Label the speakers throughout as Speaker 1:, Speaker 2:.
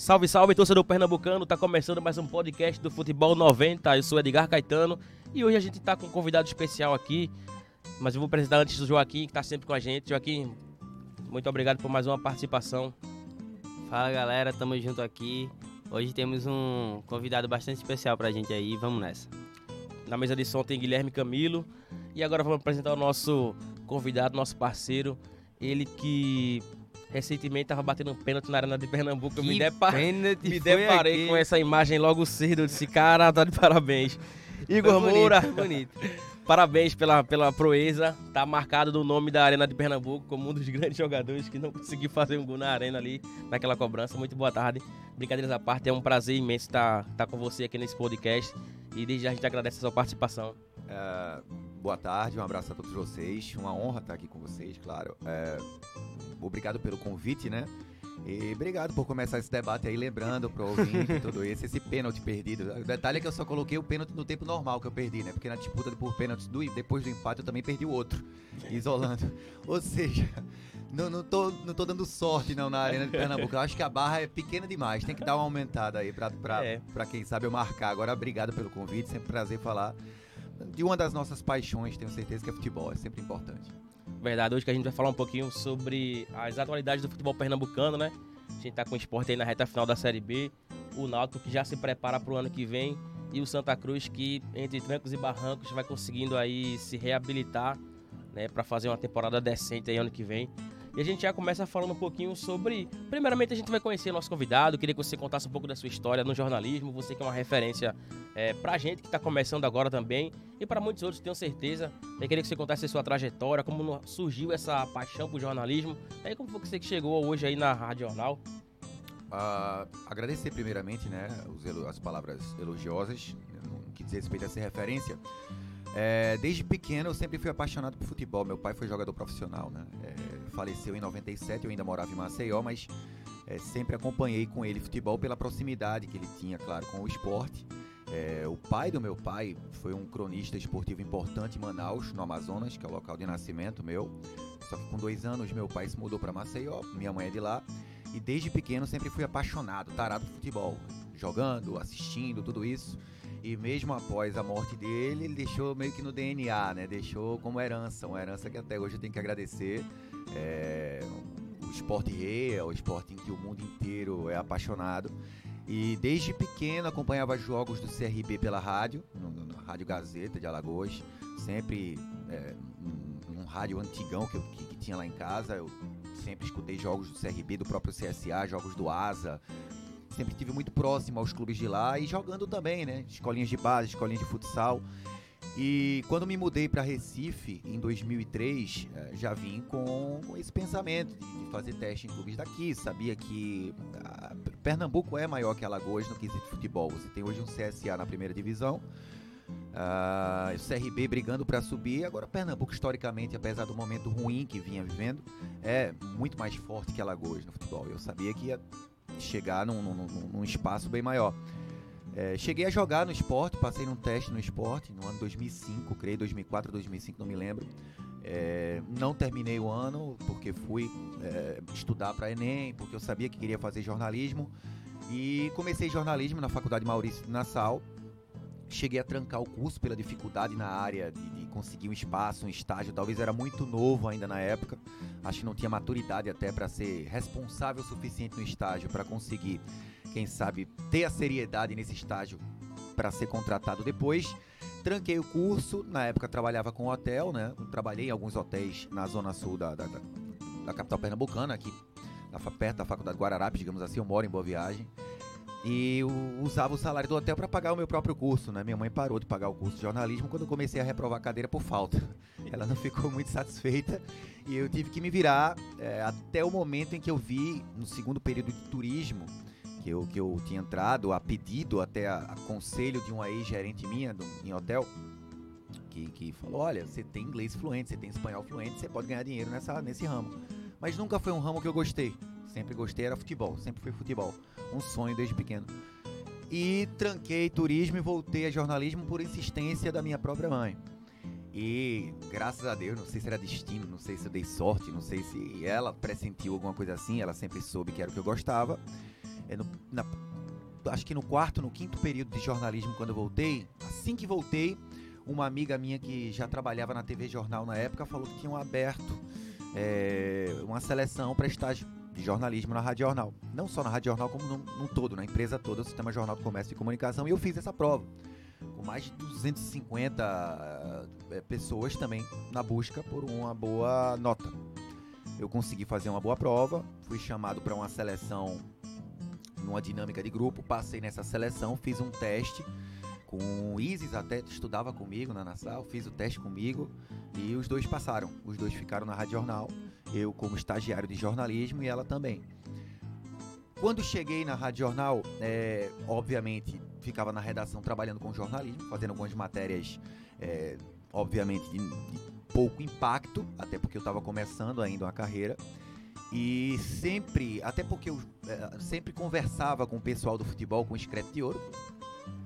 Speaker 1: Salve, salve, torcedor pernambucano. Tá começando mais um podcast do Futebol 90. Eu sou Edgar Caetano e hoje a gente tá com um convidado especial aqui. Mas eu vou apresentar antes do Joaquim, que tá sempre com a gente. Joaquim, muito obrigado por mais uma participação.
Speaker 2: Fala galera, tamo junto aqui. Hoje temos um convidado bastante especial pra gente aí, vamos nessa.
Speaker 1: Na mesa de som tem Guilherme Camilo. E agora vamos apresentar o nosso convidado, nosso parceiro. Ele que recentemente estava batendo um pênalti na Arena de Pernambuco. Eu me, depar... me deparei com essa imagem logo cedo. Eu disse, cara, tá de parabéns. Igor
Speaker 2: foi
Speaker 1: Moura.
Speaker 2: Bonito, bonito.
Speaker 1: Parabéns pela, pela proeza. Tá marcado no nome da Arena de Pernambuco como um dos grandes jogadores que não conseguiu fazer um gol na arena ali, naquela cobrança. Muito boa tarde. Brincadeiras à parte, é um prazer imenso estar, estar com você aqui nesse podcast. E desde já a gente agradece a sua participação.
Speaker 3: É, boa tarde, um abraço a todos vocês. Uma honra estar aqui com vocês, claro. É, obrigado pelo convite, né? E obrigado por começar esse debate aí, lembrando pro ouvinte tudo isso, esse pênalti perdido. O detalhe é que eu só coloquei o pênalti no tempo normal que eu perdi, né? Porque na disputa por pênaltis, do, depois do empate, eu também perdi o outro, isolando. Ou seja, não, não, tô, não tô dando sorte não na Arena de Pernambuco. Eu acho que a barra é pequena demais, tem que dar uma aumentada aí pra, pra, é. pra quem sabe eu marcar. Agora, obrigado pelo convite, sempre um prazer falar de uma das nossas paixões, tenho certeza que é futebol, é sempre importante.
Speaker 1: Verdade, hoje que a gente vai falar um pouquinho sobre as atualidades do futebol pernambucano, né? A gente tá com o esporte aí na reta final da Série B, o Náutico que já se prepara para o ano que vem e o Santa Cruz que, entre trancos e barrancos, vai conseguindo aí se reabilitar, né? Para fazer uma temporada decente aí ano que vem. E a gente já começa falando um pouquinho sobre. Primeiramente, a gente vai conhecer nosso convidado. Queria que você contasse um pouco da sua história no jornalismo. Você que é uma referência é, pra gente que está começando agora também. E para muitos outros, tenho certeza. Eu queria que você contasse a sua trajetória, como surgiu essa paixão por jornalismo. E como foi que você chegou hoje aí na Rádio Jornal?
Speaker 3: Uh, agradecer primeiramente né, as palavras elogiosas, no que diz respeito a essa referência. É, desde pequeno eu sempre fui apaixonado por futebol. Meu pai foi jogador profissional, né? É, faleceu em 97, eu ainda morava em Maceió, mas é, sempre acompanhei com ele futebol pela proximidade que ele tinha, claro, com o esporte. É, o pai do meu pai foi um cronista esportivo importante em Manaus, no Amazonas, que é o local de nascimento meu. Só que com dois anos meu pai se mudou para Maceió, minha mãe é de lá. E desde pequeno sempre fui apaixonado, tarado por futebol, jogando, assistindo, tudo isso. E mesmo após a morte dele, ele deixou meio que no DNA, né? Deixou como herança, uma herança que até hoje eu tenho que agradecer. É, o esporte rei é o esporte em que o mundo inteiro é apaixonado. E desde pequeno acompanhava jogos do CRB pela rádio, no Rádio Gazeta de Alagoas, sempre é, num rádio antigão que, que, que, tinha lá em casa. Eu sempre escutei jogos do CRB, do próprio CSA, jogos do ASA, sempre tive muito próximo aos clubes de lá e jogando também, né? Escolinhas de base, escolinhas de futsal. E quando me mudei para Recife em 2003, eh, já vim com esse pensamento de fazer teste em clubes daqui. Sabia que ah, Pernambuco é maior que Alagoas no quesito futebol. Você tem hoje um CSA na primeira divisão, uh, o CRB brigando para subir. Agora, Pernambuco, historicamente, apesar do momento ruim que vinha vivendo, é muito mais forte que Alagoas no futebol. Eu sabia que ia chegar num, num, num espaço bem maior. É, cheguei a jogar no esporte, passei num teste no esporte no ano 2005, creio 2004, 2005, não me lembro. É, não terminei o ano porque fui é, estudar para Enem, porque eu sabia que queria fazer jornalismo e comecei jornalismo na Faculdade Maurício de Nassau. Cheguei a trancar o curso pela dificuldade na área de, de conseguir um espaço, um estágio. Talvez era muito novo ainda na época. Acho que não tinha maturidade até para ser responsável o suficiente no estágio para conseguir, quem sabe, ter a seriedade nesse estágio para ser contratado depois. Tranquei o curso, na época trabalhava com hotel, né? Trabalhei em alguns hotéis na zona sul da, da, da capital pernambucana, aqui perto da Faculdade Guararapes, digamos assim, eu moro em Boa Viagem. E usava o salário do hotel para pagar o meu próprio curso, né? Minha mãe parou de pagar o curso de jornalismo quando eu comecei a reprovar a cadeira por falta. Ela não ficou muito satisfeita e eu tive que me virar é, até o momento em que eu vi, no segundo período de turismo, que eu, que eu tinha entrado a pedido, até a, a conselho de uma ex-gerente minha do, em hotel, que, que falou: olha, você tem inglês fluente, você tem espanhol fluente, você pode ganhar dinheiro nessa, nesse ramo. Mas nunca foi um ramo que eu gostei. Sempre gostei, era futebol, sempre foi futebol. Um sonho desde pequeno. E tranquei turismo e voltei a jornalismo por insistência da minha própria mãe. E graças a Deus, não sei se era destino, não sei se eu dei sorte, não sei se ela pressentiu alguma coisa assim, ela sempre soube que era o que eu gostava. é, no, na, acho que no quarto, no quinto período de jornalismo, quando eu voltei, assim que voltei, uma amiga minha que já trabalhava na TV Jornal na época falou que tinham aberto é, uma seleção para estágio de jornalismo na Rádio Jornal. Não só na Rádio Jornal, como num todo, na empresa toda, o Sistema Jornal do Comércio e Comunicação, e eu fiz essa prova. Com mais de 250 é, pessoas também na busca por uma boa nota. Eu consegui fazer uma boa prova, fui chamado para uma seleção numa dinâmica de grupo, passei nessa seleção, fiz um teste com o Isis, até estudava comigo na Nassau, fiz o teste comigo e os dois passaram. Os dois ficaram na Rádio Jornal, eu como estagiário de jornalismo e ela também. Quando cheguei na Rádio Jornal, é, obviamente ficava na redação trabalhando com jornalismo, fazendo algumas matérias, é, obviamente, de, de pouco impacto, até porque eu estava começando ainda a carreira. E sempre, até porque eu é, sempre conversava com o pessoal do futebol, com o Escrete de Ouro.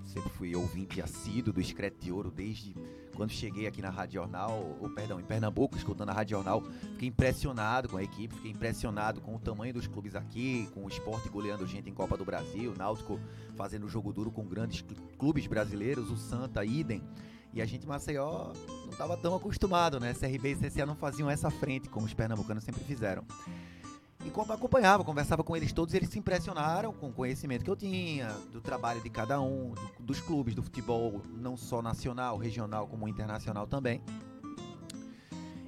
Speaker 3: Sempre fui ouvinte assíduo do Escrete de Ouro desde quando cheguei aqui na Rádio Jornal, ou perdão, em Pernambuco, escutando a Rádio Jornal. Fiquei impressionado com a equipe, fiquei impressionado com o tamanho dos clubes aqui, com o esporte goleando gente em Copa do Brasil, Náutico fazendo jogo duro com grandes clubes brasileiros, o Santa, idem. E a gente, Maceió, não estava tão acostumado, né? CRB e CCA não faziam essa frente, como os pernambucanos sempre fizeram. E acompanhava, conversava com eles todos, eles se impressionaram com o conhecimento que eu tinha, do trabalho de cada um, do, dos clubes, do futebol, não só nacional, regional, como internacional também.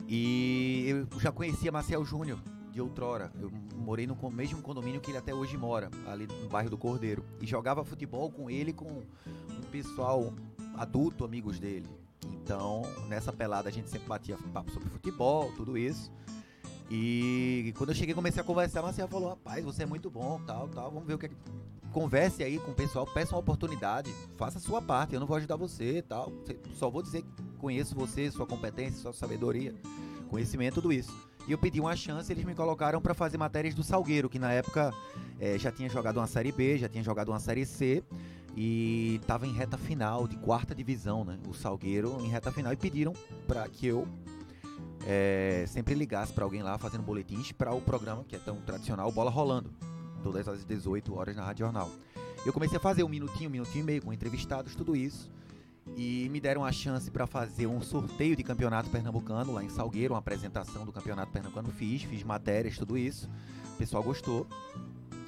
Speaker 3: E eu já conhecia Marcel Júnior de outrora. Eu morei no mesmo condomínio que ele até hoje mora, ali no bairro do Cordeiro. E jogava futebol com ele com um pessoal adulto, amigos dele. Então, nessa pelada a gente sempre batia papo sobre futebol, tudo isso. E quando eu cheguei comecei a conversar, a Marcela falou, rapaz, você é muito bom, tal, tal, vamos ver o que é Converse aí com o pessoal, peça uma oportunidade, faça a sua parte, eu não vou ajudar você tal. Só vou dizer que conheço você, sua competência, sua sabedoria, conhecimento, tudo isso. E eu pedi uma chance, eles me colocaram para fazer matérias do Salgueiro, que na época é, já tinha jogado uma Série B, já tinha jogado uma Série C e estava em reta final de quarta divisão, né? O Salgueiro em reta final e pediram para que eu é, sempre ligasse para alguém lá fazendo boletins para o programa que é tão tradicional, Bola Rolando, todas as 18 horas na Rádio Jornal. Eu comecei a fazer um minutinho, um minutinho e meio com entrevistados, tudo isso. E me deram a chance para fazer um sorteio de campeonato pernambucano lá em Salgueiro, uma apresentação do campeonato pernambucano. Fiz, fiz matérias, tudo isso. O pessoal gostou.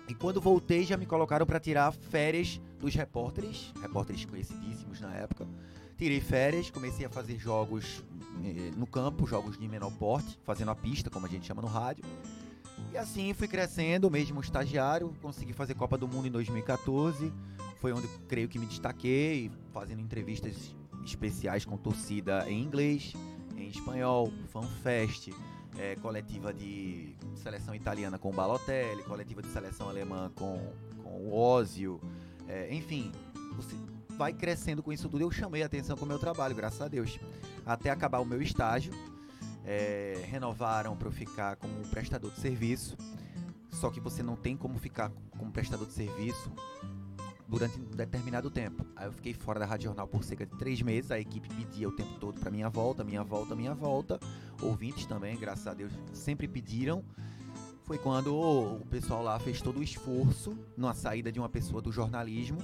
Speaker 3: E quando voltei, já me colocaram para tirar férias dos repórteres, repórteres conhecidíssimos na época. Tirei férias, comecei a fazer jogos no campo, jogos de menor porte, fazendo a pista, como a gente chama no rádio. E assim fui crescendo, mesmo estagiário, consegui fazer Copa do Mundo em 2014. Foi onde creio que me destaquei, fazendo entrevistas especiais com torcida em inglês, em espanhol, fanfest, é, coletiva de seleção italiana com o Balotelli, coletiva de seleção alemã com, com o Ozio, é, enfim, vai crescendo com isso tudo. Eu chamei a atenção com o meu trabalho, graças a Deus. Até acabar o meu estágio, é, renovaram para eu ficar como prestador de serviço. Só que você não tem como ficar como prestador de serviço durante um determinado tempo. Aí eu fiquei fora da Rádio Jornal por cerca de três meses. A equipe pedia o tempo todo para minha volta, minha volta, minha volta. Ouvintes também, graças a Deus, sempre pediram. Foi quando o pessoal lá fez todo o esforço na saída de uma pessoa do jornalismo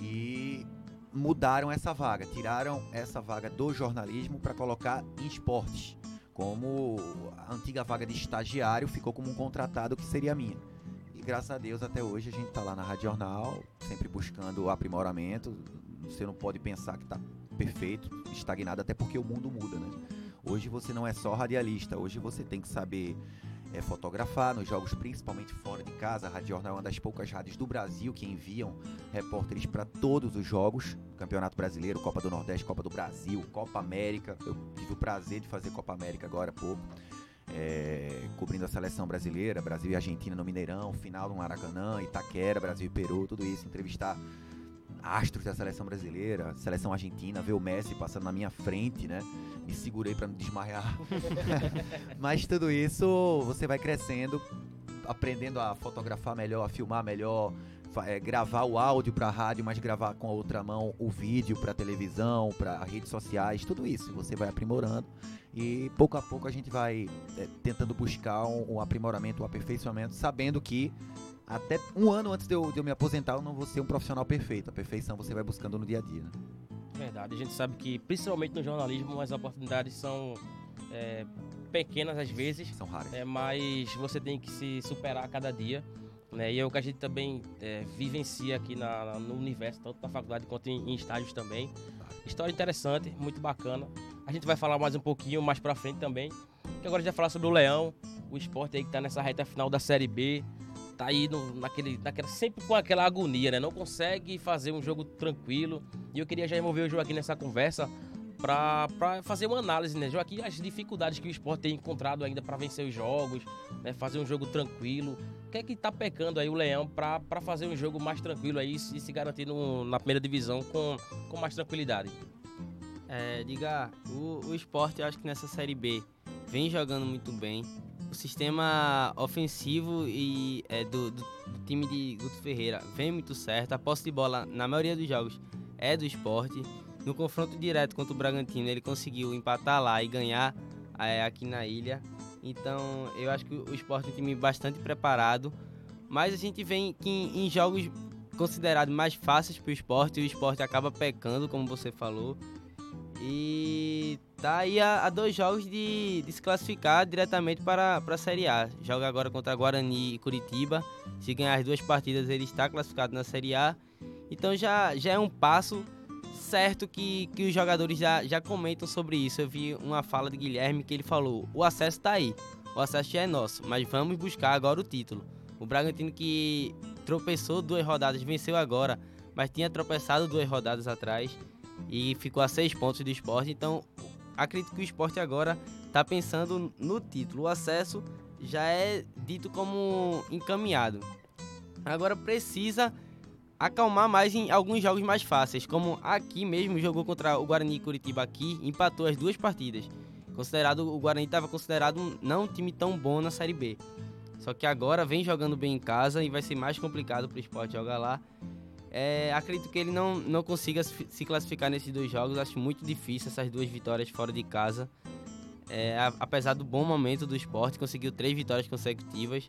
Speaker 3: e mudaram essa vaga, tiraram essa vaga do jornalismo para colocar em esportes. Como a antiga vaga de estagiário ficou como um contratado que seria minha. E graças a Deus até hoje a gente está lá na Rádio Jornal, sempre buscando aprimoramento. Você não pode pensar que está perfeito, estagnado, até porque o mundo muda, né? Hoje você não é só radialista, hoje você tem que saber é, fotografar nos jogos, principalmente fora de casa. A Rádio Jornal é uma das poucas rádios do Brasil que enviam repórteres para todos os jogos: Campeonato Brasileiro, Copa do Nordeste, Copa do Brasil, Copa América. Eu tive o prazer de fazer Copa América agora há pouco. É, cobrindo a seleção brasileira, Brasil e Argentina no Mineirão, final no Maracanã, Itaquera, Brasil e Peru, tudo isso, entrevistar astros da seleção brasileira, seleção argentina, ver o Messi passando na minha frente, né? Me segurei para não desmaiar. Mas tudo isso você vai crescendo, aprendendo a fotografar melhor, a filmar melhor, é, gravar o áudio para rádio, mas gravar com a outra mão o vídeo para televisão, para redes sociais, tudo isso você vai aprimorando e pouco a pouco a gente vai é, tentando buscar um, um aprimoramento, um aperfeiçoamento, sabendo que até um ano antes de eu, de eu me aposentar, eu não vou ser um profissional perfeito. A perfeição você vai buscando no dia a dia, né?
Speaker 1: Verdade. A gente sabe que, principalmente no jornalismo, as oportunidades são é, pequenas às vezes.
Speaker 3: São raras.
Speaker 1: É, mas você tem que se superar a cada dia. Né? E é o que a gente também é, vivencia aqui na, no universo, tanto na faculdade quanto em, em estágios também. História interessante, muito bacana. A gente vai falar mais um pouquinho mais pra frente também. Que agora a gente vai falar sobre o Leão, o esporte aí que tá nessa reta final da Série B. Tá aí no, naquele, naquela, sempre com aquela agonia, né? Não consegue fazer um jogo tranquilo. E eu queria já envolver o Joaquim nessa conversa para fazer uma análise, né? Joaquim, as dificuldades que o esporte tem encontrado ainda para vencer os jogos, né? fazer um jogo tranquilo. O que é que tá pecando aí o Leão para fazer um jogo mais tranquilo aí e se garantir no, na primeira divisão com, com mais tranquilidade?
Speaker 2: É, diga, o, o esporte eu acho que nessa Série B vem jogando muito bem. O sistema ofensivo e é, do, do, time de Guto Ferreira vem muito certo. A posse de bola, na maioria dos jogos, é do esporte. No confronto direto contra o Bragantino, ele conseguiu empatar lá e ganhar é, aqui na ilha. Então, eu acho que o esporte é um time bastante preparado. Mas a gente vem que em, em jogos considerados mais fáceis para o esporte, o esporte acaba pecando, como você falou. E tá aí a, a dois jogos de, de, se classificar diretamente para, para a Série A. Joga agora contra Guarani e Curitiba. Se ganhar as duas partidas, ele está classificado na Série A. Então já, já é um passo certo que, que os jogadores já, já comentam sobre isso. Eu vi uma fala de Guilherme que ele falou: o acesso está aí, o acesso já é nosso, mas vamos buscar agora o título. O Bragantino que tropeçou duas rodadas, venceu agora, mas tinha tropeçado duas rodadas atrás e ficou a seis pontos do esporte. Então, acredito que o esporte agora está pensando no título. O acesso já é dito como encaminhado. Agora precisa acalmar mais em alguns jogos mais fáceis, como aqui mesmo jogou contra o Guarani Curitiba aqui, empatou as duas partidas. Considerado o Guarani estava considerado não um time tão bom na Série B. Só que agora vem jogando bem em casa e vai ser mais complicado para o esporte jogar lá. É, acredito que ele não, não consiga se classificar nesses dois jogos. Acho muito difícil essas duas vitórias fora de casa. É, apesar do bom momento do esporte, conseguiu três vitórias consecutivas.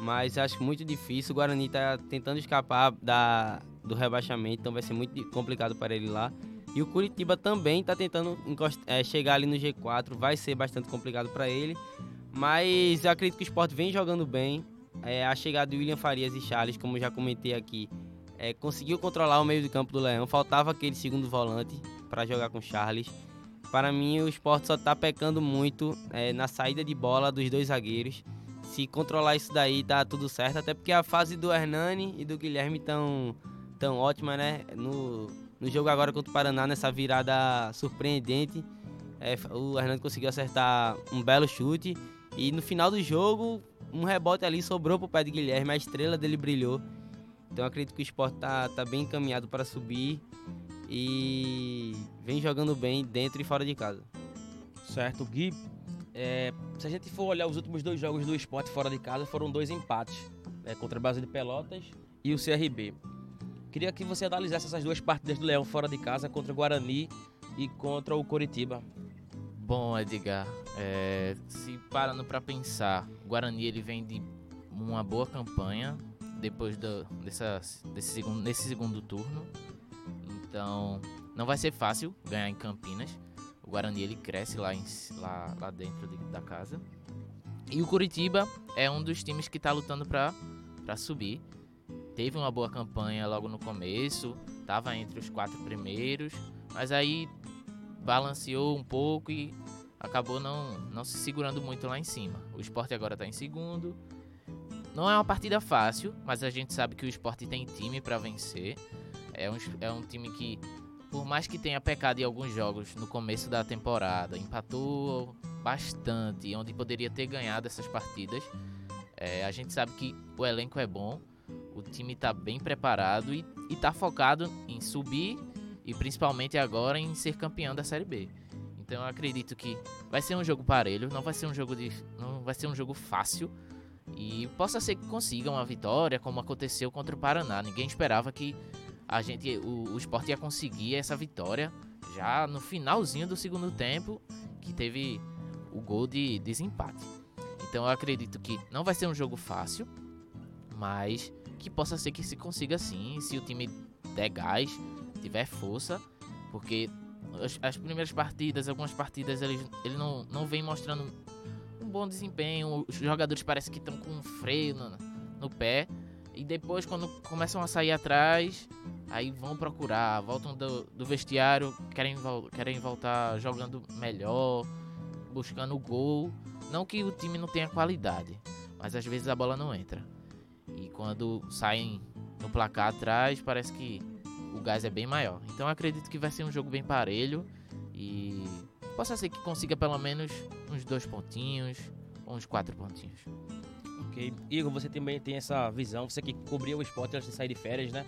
Speaker 2: Mas acho muito difícil. O Guarani está tentando escapar da, do rebaixamento, então vai ser muito complicado para ele lá. E o Curitiba também está tentando é, chegar ali no G4, vai ser bastante complicado para ele. Mas eu acredito que o esporte vem jogando bem. É, a chegada de William Farias e Charles, como já comentei aqui, é, conseguiu controlar o meio de campo do Leão. Faltava aquele segundo volante para jogar com Charles. Para mim, o esporte só está pecando muito é, na saída de bola dos dois zagueiros. Se controlar isso daí, tá tudo certo. Até porque a fase do Hernani e do Guilherme tão, tão ótima, né? No, no jogo agora contra o Paraná, nessa virada surpreendente, é, o Hernani conseguiu acertar um belo chute. E no final do jogo, um rebote ali sobrou pro pé de Guilherme, a estrela dele brilhou. Então acredito que o esporte tá, tá bem encaminhado para subir e vem jogando bem dentro e fora de casa.
Speaker 1: Certo, Gui. É, se a gente for olhar os últimos dois jogos do esporte fora de casa, foram dois empates né, contra a base de Pelotas e o CRB. Queria que você analisasse essas duas partidas do Leão fora de casa contra o Guarani e contra o Coritiba.
Speaker 4: Bom, Edgar, é, se parando para pensar, o Guarani ele vem de uma boa campanha depois do, dessa, desse segundo, nesse segundo turno. Então, não vai ser fácil ganhar em Campinas. O Guarani ele cresce lá, em, lá, lá dentro de, da casa. E o Curitiba é um dos times que está lutando para subir. Teve uma boa campanha logo no começo, estava entre os quatro primeiros, mas aí balanceou um pouco e acabou não, não se segurando muito lá em cima. O esporte agora está em segundo, não é uma partida fácil, mas a gente sabe que o esporte tem time para vencer. É um, é um time que, por mais que tenha pecado em alguns jogos no começo da temporada, empatou bastante, onde poderia ter ganhado essas partidas. É, a gente sabe que o elenco é bom, o time está bem preparado e está focado em subir e principalmente agora em ser campeão da Série B. Então eu acredito que vai ser um jogo parelho, não vai ser um jogo de, não vai ser um jogo fácil, e possa ser que consiga uma vitória, como aconteceu contra o Paraná. Ninguém esperava que a gente, o, o esporte ia conseguir essa vitória já no finalzinho do segundo tempo, que teve o gol de desempate. Então eu acredito que não vai ser um jogo fácil, mas que possa ser que se consiga sim, se o time der gás, tiver força, porque as, as primeiras partidas, algumas partidas, ele, ele não, não vem mostrando bom desempenho, os jogadores parecem que estão com um freio no, no pé, e depois quando começam a sair atrás, aí vão procurar, voltam do, do vestiário, querem, querem voltar jogando melhor, buscando gol. Não que o time não tenha qualidade, mas às vezes a bola não entra. E quando saem no placar atrás, parece que o gás é bem maior. Então acredito que vai ser um jogo bem parelho e possa ser que consiga pelo menos uns dois pontinhos uns quatro pontinhos.
Speaker 1: Ok. Igor, você também tem essa visão, você que cobriu o esporte antes de sair de férias, né?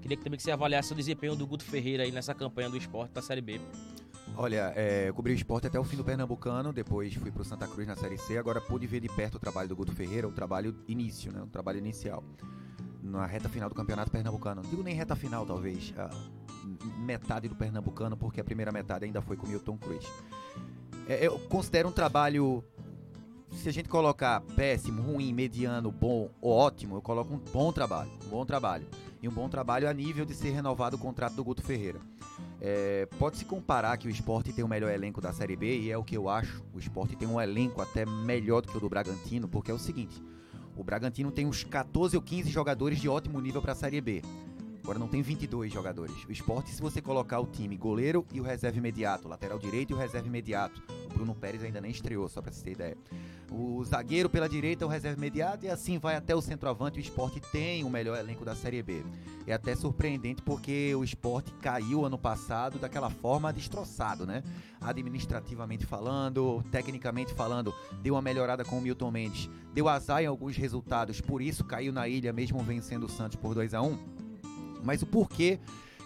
Speaker 1: Queria que também que você avaliasse o desempenho do Guto Ferreira aí nessa campanha do esporte da Série B.
Speaker 3: Olha, é, eu cobri o esporte até o fim do Pernambucano, depois fui pro Santa Cruz na Série C, agora pude ver de perto o trabalho do Guto Ferreira, o trabalho início, né? O trabalho inicial. Na reta final do Campeonato Pernambucano. Não digo nem reta final, talvez. Metade do Pernambucano, porque a primeira metade ainda foi com Milton Cruz. É, eu considero um trabalho se a gente colocar péssimo, ruim, mediano, bom ou ótimo, eu coloco um bom trabalho. Um bom trabalho. E um bom trabalho a nível de ser renovado o contrato do Guto Ferreira. É, Pode-se comparar que o esporte tem o melhor elenco da Série B, e é o que eu acho. O esporte tem um elenco até melhor do que o do Bragantino, porque é o seguinte: o Bragantino tem uns 14 ou 15 jogadores de ótimo nível para a Série B. Agora não tem 22 jogadores. O esporte, se você colocar o time goleiro e o reserva imediato, lateral direito e o reserva imediato, o Bruno Pérez ainda nem estreou, só para você ter ideia. O zagueiro pela direita, o reserva imediato, e assim vai até o centroavante. O esporte tem o melhor elenco da Série B. É até surpreendente porque o esporte caiu ano passado daquela forma destroçado, né? Administrativamente falando, tecnicamente falando, deu uma melhorada com o Milton Mendes, deu azar em alguns resultados, por isso caiu na ilha, mesmo vencendo o Santos por 2 a 1 mas o porquê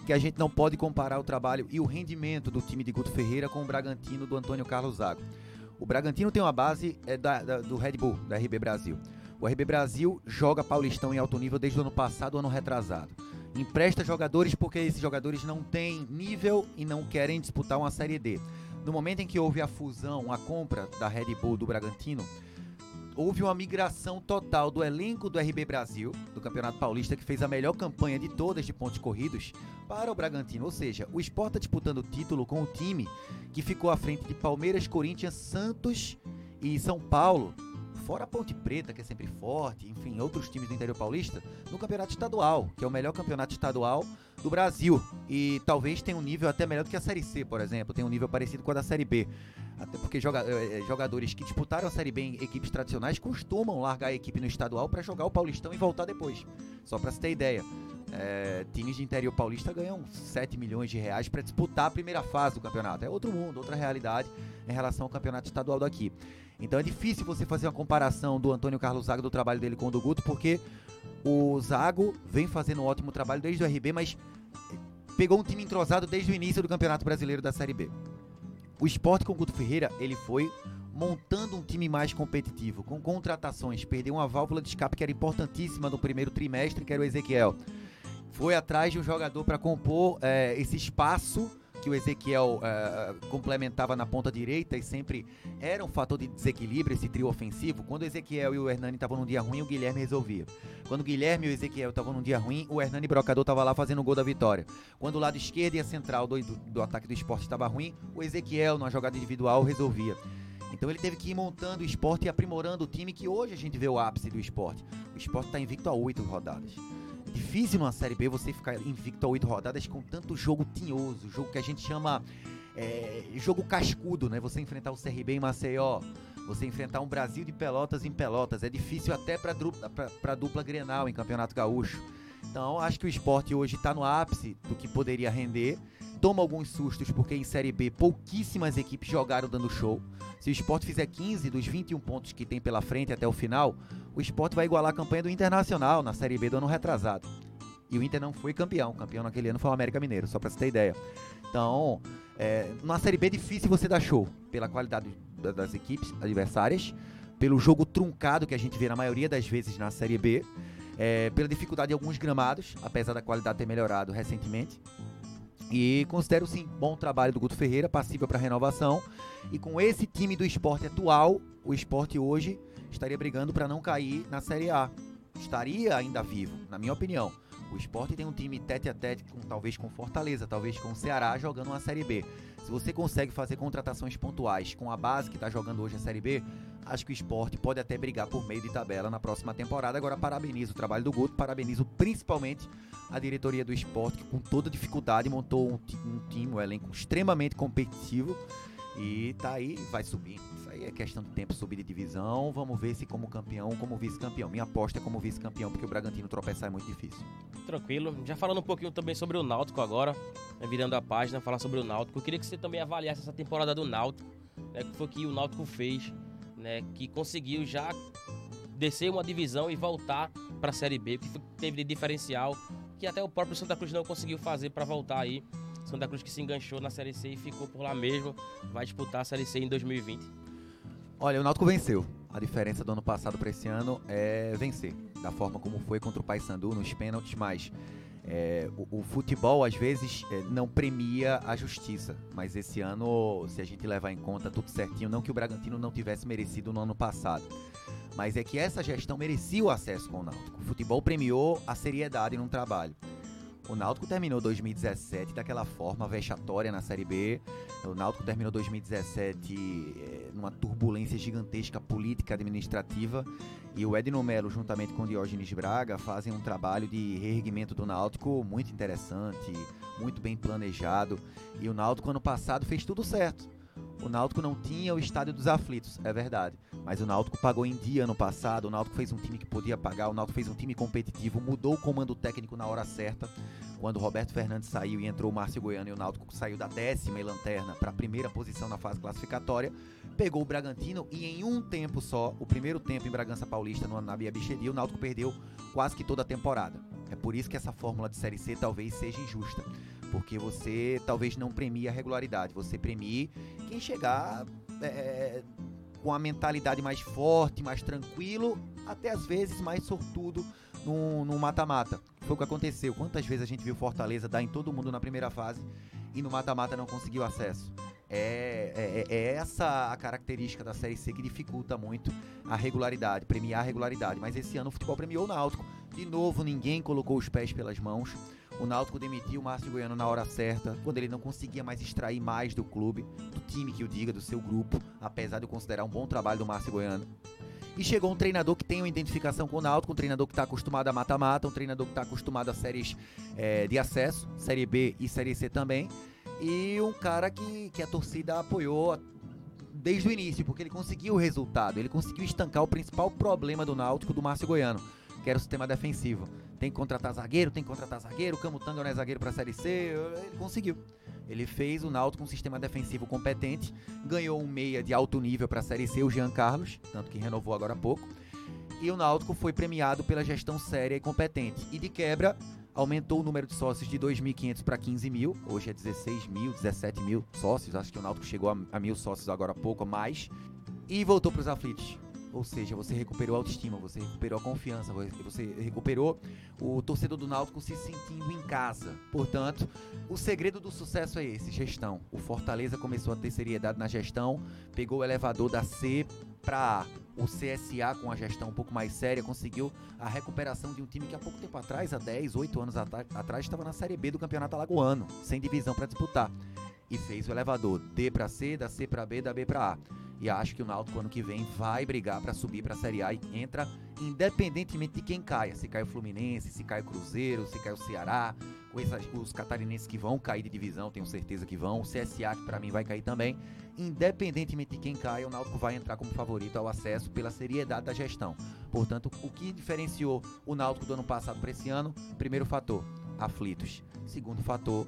Speaker 3: que a gente não pode comparar o trabalho e o rendimento do time de Guto Ferreira com o Bragantino do Antônio Carlos Zago. O Bragantino tem uma base é, da, da, do Red Bull, da RB Brasil. O RB Brasil joga Paulistão em alto nível desde o ano passado, ano retrasado. Empresta jogadores porque esses jogadores não têm nível e não querem disputar uma Série D. No momento em que houve a fusão, a compra da Red Bull do Bragantino, houve uma migração total do elenco do RB Brasil, do Campeonato Paulista, que fez a melhor campanha de todas de pontos corridos, para o Bragantino. Ou seja, o Sport está disputando o título com o time que ficou à frente de Palmeiras, Corinthians, Santos e São Paulo fora a Ponte Preta, que é sempre forte, enfim, outros times do interior paulista, no campeonato estadual, que é o melhor campeonato estadual do Brasil. E talvez tenha um nível até melhor do que a Série C, por exemplo, tem um nível parecido com a da Série B. Até porque joga, eh, jogadores que disputaram a Série B em equipes tradicionais costumam largar a equipe no estadual para jogar o Paulistão e voltar depois. Só para você ter ideia. É, times de interior paulista ganham 7 milhões de reais para disputar a primeira fase do campeonato. É outro mundo, outra realidade em relação ao campeonato estadual daqui. Então é difícil você fazer uma comparação do Antônio Carlos Zago do trabalho dele com o do Guto, porque o Zago vem fazendo um ótimo trabalho desde o RB, mas pegou um time entrosado desde o início do Campeonato Brasileiro da Série B. O esporte com o Guto Ferreira, ele foi montando um time mais competitivo, com contratações, perdeu uma válvula de escape que era importantíssima no primeiro trimestre, que era o Ezequiel. Foi atrás de um jogador para compor é, esse espaço que o Ezequiel uh, complementava na ponta direita e sempre era um fator de desequilíbrio esse trio ofensivo. Quando o Ezequiel e o Hernani estavam num dia ruim, o Guilherme resolvia. Quando o Guilherme e o Ezequiel estavam num dia ruim, o Hernani Brocador estava lá fazendo o gol da vitória. Quando o lado esquerdo e a central do, do, do ataque do esporte estava ruim, o Ezequiel, numa jogada individual, resolvia. Então ele teve que ir montando o esporte e aprimorando o time que hoje a gente vê o ápice do esporte. O esporte está invicto a oito rodadas difícil numa Série B você ficar invicto a oito rodadas com tanto jogo tinhoso, jogo que a gente chama é, jogo cascudo, né? Você enfrentar o CRB em Maceió, você enfrentar um Brasil de Pelotas em Pelotas, é difícil até para a dupla Grenal em Campeonato Gaúcho. Então, acho que o esporte hoje está no ápice do que poderia render. Toma alguns sustos, porque em Série B pouquíssimas equipes jogaram dando show. Se o esporte fizer 15 dos 21 pontos que tem pela frente até o final, o esporte vai igualar a campanha do Internacional na Série B do ano retrasado. E o Inter não foi campeão. Campeão naquele ano foi o América Mineiro, só pra você ter ideia. Então, é, na Série B é difícil você dar show pela qualidade das equipes adversárias, pelo jogo truncado que a gente vê na maioria das vezes na Série B, é, pela dificuldade de alguns gramados, apesar da qualidade ter melhorado recentemente. E considero sim bom trabalho do Guto Ferreira, passível para renovação. E com esse time do esporte atual, o esporte hoje estaria brigando para não cair na Série A. estaria ainda vivo, na minha opinião. O esporte tem um time tete a tete, com, talvez com Fortaleza, talvez com Ceará, jogando uma Série B. Se você consegue fazer contratações pontuais com a base que está jogando hoje a Série B, acho que o esporte pode até brigar por meio de tabela na próxima temporada. Agora, parabenizo o trabalho do Guto, parabenizo principalmente a diretoria do esporte, que com toda dificuldade montou um, um time, um elenco extremamente competitivo e tá aí, vai subir. Isso aí é questão de tempo subir de divisão. Vamos ver se como campeão, como vice-campeão. Minha aposta é como vice-campeão, porque o Bragantino tropeçar é muito difícil.
Speaker 1: Tranquilo. Já falando um pouquinho também sobre o Náutico agora, né, virando a página, falar sobre o Náutico. Eu queria que você também avaliasse essa temporada do Náutico, né, que foi que o Náutico fez, né, que conseguiu já descer uma divisão e voltar para a Série B, que teve de diferencial que até o próprio Santa Cruz não conseguiu fazer para voltar aí. Santa Cruz que se enganchou na Série C e ficou por lá mesmo, vai disputar a Série C em 2020.
Speaker 3: Olha, o Náutico venceu. A diferença do ano passado para esse ano é vencer, da forma como foi contra o Paysandu nos pênaltis, mas é, o, o, futebol às vezes é, não premia a justiça, mas esse ano, se a gente levar em conta tudo certinho, não que o Bragantino não tivesse merecido no ano passado, mas é que essa gestão merecia o acesso com o Náutico. O futebol premiou a seriedade num trabalho. O Náutico terminou 2017 daquela forma vexatória na Série B. O Náutico terminou 2017 é, numa turbulência gigantesca política administrativa. E o Edno Melo, juntamente com o Diógenes Braga, fazem um trabalho de reerguimento do Náutico muito interessante, muito bem planejado. E o Náutico, ano passado, fez tudo certo. O Náutico não tinha o estádio dos aflitos, é verdade. Mas o Náutico pagou em dia ano passado, o Náutico fez um time que podia pagar, o Náutico fez um time competitivo, mudou o comando técnico na hora certa. Quando Roberto Fernandes saiu e entrou o Márcio Goiano e o Náutico saiu da décima e lanterna para a primeira posição na fase classificatória, pegou o Bragantino e em um tempo só, o primeiro tempo em Bragança Paulista, no Anabia Bichedi, o Náutico perdeu quase que toda a temporada. É por isso que essa fórmula de Série C talvez seja injusta. Porque você talvez não premie a regularidade, você premie quem chegar é, com a mentalidade mais forte, mais tranquilo, até às vezes mais sortudo no mata-mata. Foi o que aconteceu. Quantas vezes a gente viu Fortaleza dar em todo mundo na primeira fase e no mata-mata não conseguiu acesso? É, é, é, essa a característica da Série C que dificulta muito a regularidade, premiar a regularidade. Mas esse ano o futebol premiou o Náutico. De novo, ninguém colocou os pés pelas mãos. O Náutico demitiu o Márcio Goiano na hora certa, quando ele não conseguia mais extrair mais do clube, do time que o diga, do seu grupo, apesar de eu considerar um bom trabalho do Márcio Goiano. E chegou um treinador que tem uma identificação com o Náutico, um treinador que está acostumado a mata-mata, um treinador que está acostumado a séries é, de acesso, Série B e Série C também. E um cara que, que a torcida apoiou desde o início, porque ele conseguiu o resultado, ele conseguiu estancar o principal problema do Náutico, do Márcio Goiano, que era o sistema defensivo. Tem que contratar zagueiro, tem que contratar zagueiro, Camutanga não é zagueiro para a Série C, ele conseguiu. Ele fez o Náutico com um sistema defensivo competente, ganhou um meia de alto nível para a Série C, o Jean Carlos, tanto que renovou agora há pouco. E o Náutico foi premiado pela gestão séria e competente. E de quebra, aumentou o número de sócios de 2.500 para 15 mil. Hoje é 16 mil, 17 mil sócios. Acho que o Náutico chegou a, a mil sócios agora há pouco, a mais. E voltou para os aflitos. Ou seja, você recuperou a autoestima, você recuperou a confiança, você recuperou o torcedor do Náutico se sentindo em casa. Portanto, o segredo do sucesso é esse, gestão. O Fortaleza começou a ter seriedade na gestão, pegou o elevador da C para A. O CSA, com a gestão um pouco mais séria, conseguiu a recuperação de um time que há pouco tempo atrás, há 10, 8 anos atrás, estava na Série B do Campeonato Alagoano, sem divisão para disputar. E fez o elevador D para C, da C para B, da B para A. E acho que o Náutico ano que vem vai brigar para subir para a Série A e entra independentemente de quem caia. Se cai o Fluminense, se cai o Cruzeiro, se cai o Ceará, os catarinenses que vão cair de divisão, tenho certeza que vão. O CSA que para mim vai cair também. Independentemente de quem caia, o Náutico vai entrar como favorito ao acesso pela seriedade da gestão. Portanto, o que diferenciou o Náutico do ano passado para esse ano? Primeiro fator, aflitos. Segundo fator,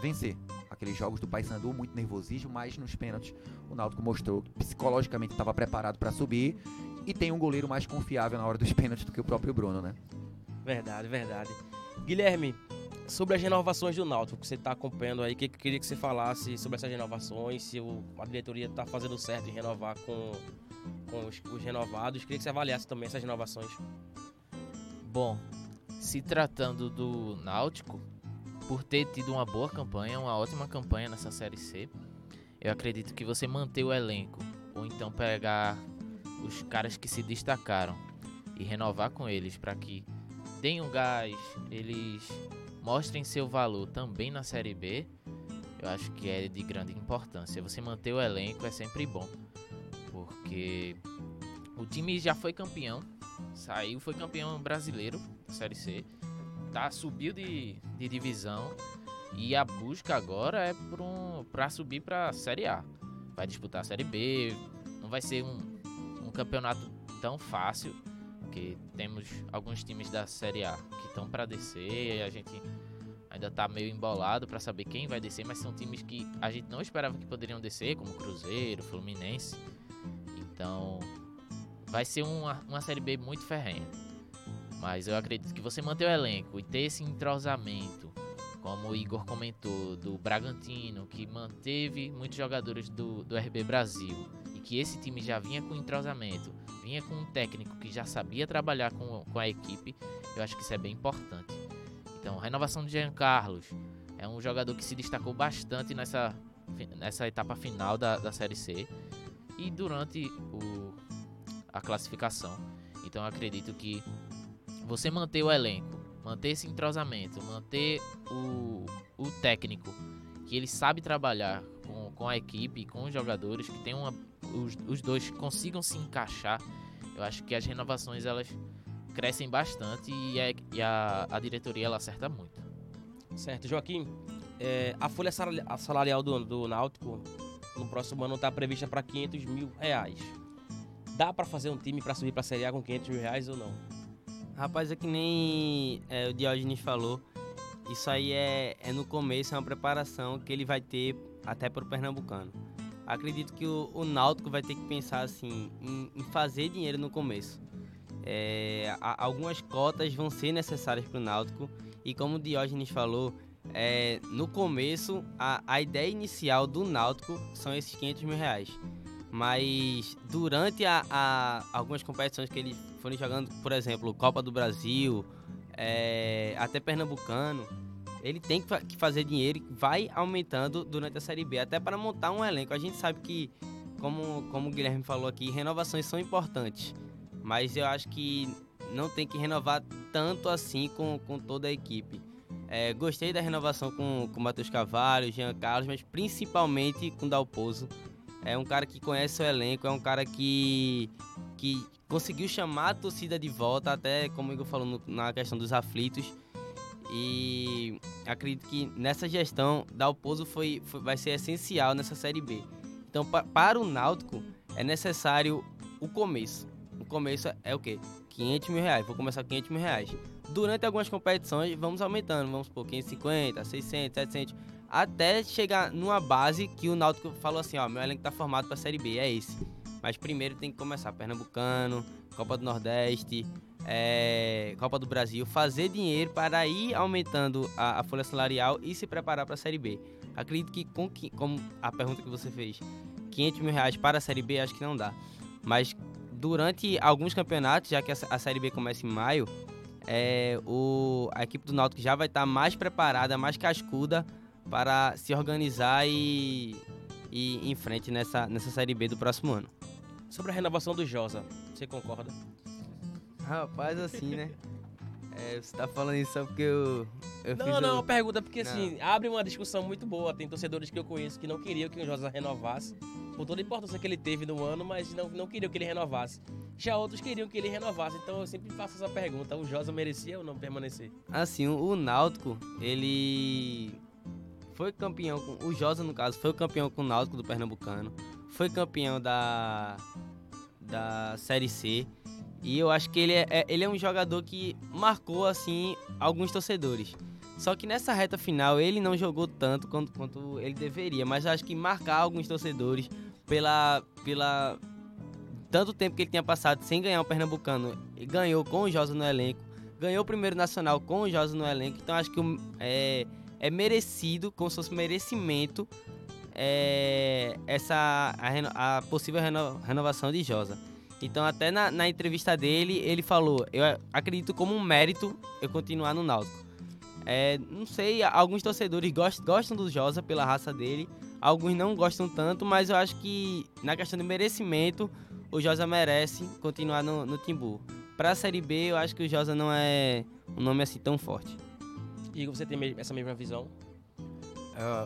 Speaker 3: vencer aqueles jogos do Paysandu, muito nervosismo, mas nos pênaltis o Náutico mostrou que psicologicamente estava preparado para subir e tem um goleiro mais confiável na hora dos pênaltis do que o próprio Bruno, né?
Speaker 1: Verdade, verdade. Guilherme, sobre as renovações do Náutico que você está acompanhando aí, que queria que você falasse sobre essas renovações, se o, a diretoria está fazendo certo em renovar com, com os, os renovados. Queria que você avaliasse também essas renovações.
Speaker 4: Bom, se tratando do Náutico, por ter tido uma boa campanha, uma ótima campanha nessa Série C. Eu acredito que você manter o elenco, ou então pegar os caras que se destacaram e renovar com eles para que um gás, eles mostrem seu valor também na Série B, eu acho que é de grande importância. Você manter o elenco é sempre bom, porque o time já foi campeão, saiu, foi campeão brasileiro da Série C, tá, subiu de, de divisão e a busca agora é para um, subir para a Série A. Vai disputar a Série B, não vai ser um, um campeonato tão fácil, porque temos alguns times da Série A que estão para descer e a gente ainda tá meio embolado para saber quem vai descer, mas são times que a gente não esperava que poderiam descer, como Cruzeiro, Fluminense. Então, vai ser uma, uma Série B muito ferrenha. Mas eu acredito que você manter o elenco e ter esse entrosamento, como o Igor comentou, do Bragantino, que manteve muitos jogadores do, do RB Brasil, e que esse time já vinha com entrosamento, vinha com um técnico que já sabia trabalhar com, com a equipe, eu acho que isso é bem importante. Então, renovação de Jean Carlos é um jogador que se destacou bastante nessa, nessa etapa final da, da Série C e durante o, a classificação. Então, acredito que você manter o elenco, manter esse entrosamento, manter o, o técnico que ele sabe trabalhar com, com a equipe, com os jogadores, que tem uma, os, os dois consigam se encaixar, eu acho que as renovações elas crescem bastante e, é, e a, a diretoria ela acerta muito.
Speaker 1: Certo, Joaquim. É, a folha salarial do, do Náutico no próximo ano está prevista para 500 mil reais. Dá para fazer um time para subir para a Série A com 500 mil reais ou não?
Speaker 2: Rapaz, é que nem é, o Diógenes falou. Isso aí é, é no começo, é uma preparação que ele vai ter até para o Pernambucano. Acredito que o, o Náutico vai ter que pensar assim em, em fazer dinheiro no começo. É, a, algumas cotas vão ser necessárias para o Náutico e como o Diógenes falou, é, no começo a, a ideia inicial do Náutico são esses 500 mil reais. Mas durante a, a, algumas competições que eles foram jogando, por exemplo, Copa do Brasil, é, até Pernambucano, ele tem que fazer dinheiro e vai aumentando durante a Série B, até para montar um elenco. A gente sabe que, como, como o Guilherme falou aqui, renovações são importantes, mas eu acho que não tem que renovar tanto assim com, com toda a equipe. É, gostei da renovação com o Matheus Cavalho, Jean Carlos, mas principalmente com o Dalpozo. É um cara que conhece o elenco, é um cara que, que conseguiu chamar a torcida de volta, até como o Igor falou no, na questão dos aflitos. E acredito que nessa gestão, Dalpozo foi, foi, vai ser essencial nessa Série B. Então, pa, para o Náutico, é necessário o começo. O começo é o quê? 500 mil reais. Vou começar com 500 mil reais. Durante algumas competições, vamos aumentando. Vamos por 550, 600, 700 até chegar numa base que o Náutico falou assim, ó, meu elenco tá formado para Série B, é esse. Mas primeiro tem que começar Pernambucano, Copa do Nordeste, é, Copa do Brasil, fazer dinheiro para ir aumentando a, a folha salarial e se preparar para a Série B. Acredito que, com, como a pergunta que você fez, 500 mil reais para a Série B, acho que não dá. Mas durante alguns campeonatos, já que a, a Série B começa em maio, é, o, a equipe do Náutico já vai estar tá mais preparada, mais cascuda para se organizar e, e ir em frente nessa, nessa Série B do próximo ano.
Speaker 1: Sobre a renovação do Josa, você concorda?
Speaker 2: Rapaz, assim, né? É, você tá falando isso só porque eu. eu
Speaker 1: não, não, uma pergunta, porque não. assim, abre uma discussão muito boa. Tem torcedores que eu conheço que não queriam que o Josa renovasse, por toda a importância que ele teve no ano, mas não, não queriam que ele renovasse. Já outros queriam que ele renovasse, então eu sempre faço essa pergunta: o Josa merecia ou não permanecer?
Speaker 2: Assim, o Náutico, ele foi campeão com. O Josa, no caso, foi campeão com o Náutico do Pernambucano. Foi campeão da. Da Série C. E eu acho que ele é, é, ele é um jogador que marcou, assim, alguns torcedores. Só que nessa reta final ele não jogou tanto quanto, quanto ele deveria. Mas acho que marcar alguns torcedores pela. pela tanto tempo que ele tinha passado sem ganhar o Pernambucano, ganhou com o Josa no elenco, ganhou o primeiro nacional com o Josa no elenco, então acho que é, é merecido, como se fosse merecimento, é, essa a, a possível reno, renovação de Josa. Então, até na, na, entrevista dele, ele falou: Eu acredito como um mérito eu continuar no Náutico. É, não sei, alguns torcedores gostam, gostam do Josa pela raça dele, alguns não gostam tanto, mas eu acho que na questão de merecimento, o Josa merece continuar no, no Timbu. pra Série B, eu acho que o Josa não é um nome assim tão forte.
Speaker 1: Igor, você tem essa mesma visão?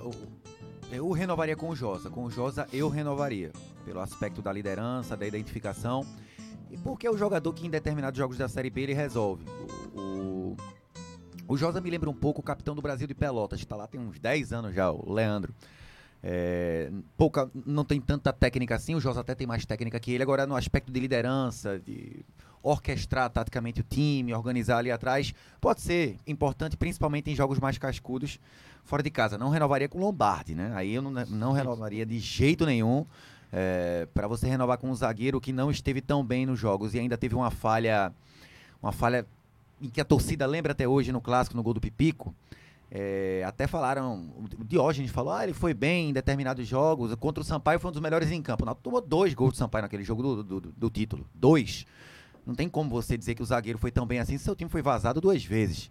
Speaker 3: O- eu renovaria com o Josa. Com o Josa eu renovaria. Pelo aspecto da liderança, da identificação. E porque é o jogador que em determinados jogos da Série B ele resolve. O, o, o Josa me lembra um pouco o capitão do Brasil de Pelotas, que tá lá tem uns 10 anos já, o Leandro. É, pouca, não tem tanta técnica assim, o Josa até tem mais técnica que ele. Agora, no aspecto de liderança, de orquestrar taticamente o time, organizar ali atrás, pode ser importante, principalmente em jogos mais cascudos fora de casa. Não renovaria com o Lombardi, né? Aí eu não, não renovaria de jeito nenhum. para você renovar com um zagueiro que não esteve tão bem nos jogos e ainda teve uma falha, uma falha em que a torcida lembra até hoje no clássico, no gol do Pipico. É, até falaram, o Diógenes falou, ah, ele foi bem em determinados jogos, contra o Sampaio foi um dos melhores em campo. Não, tomou dois gols do Sampaio naquele jogo do, do, do título, dois. Não tem como você dizer que o zagueiro foi tão bem assim se seu time foi vazado duas vezes.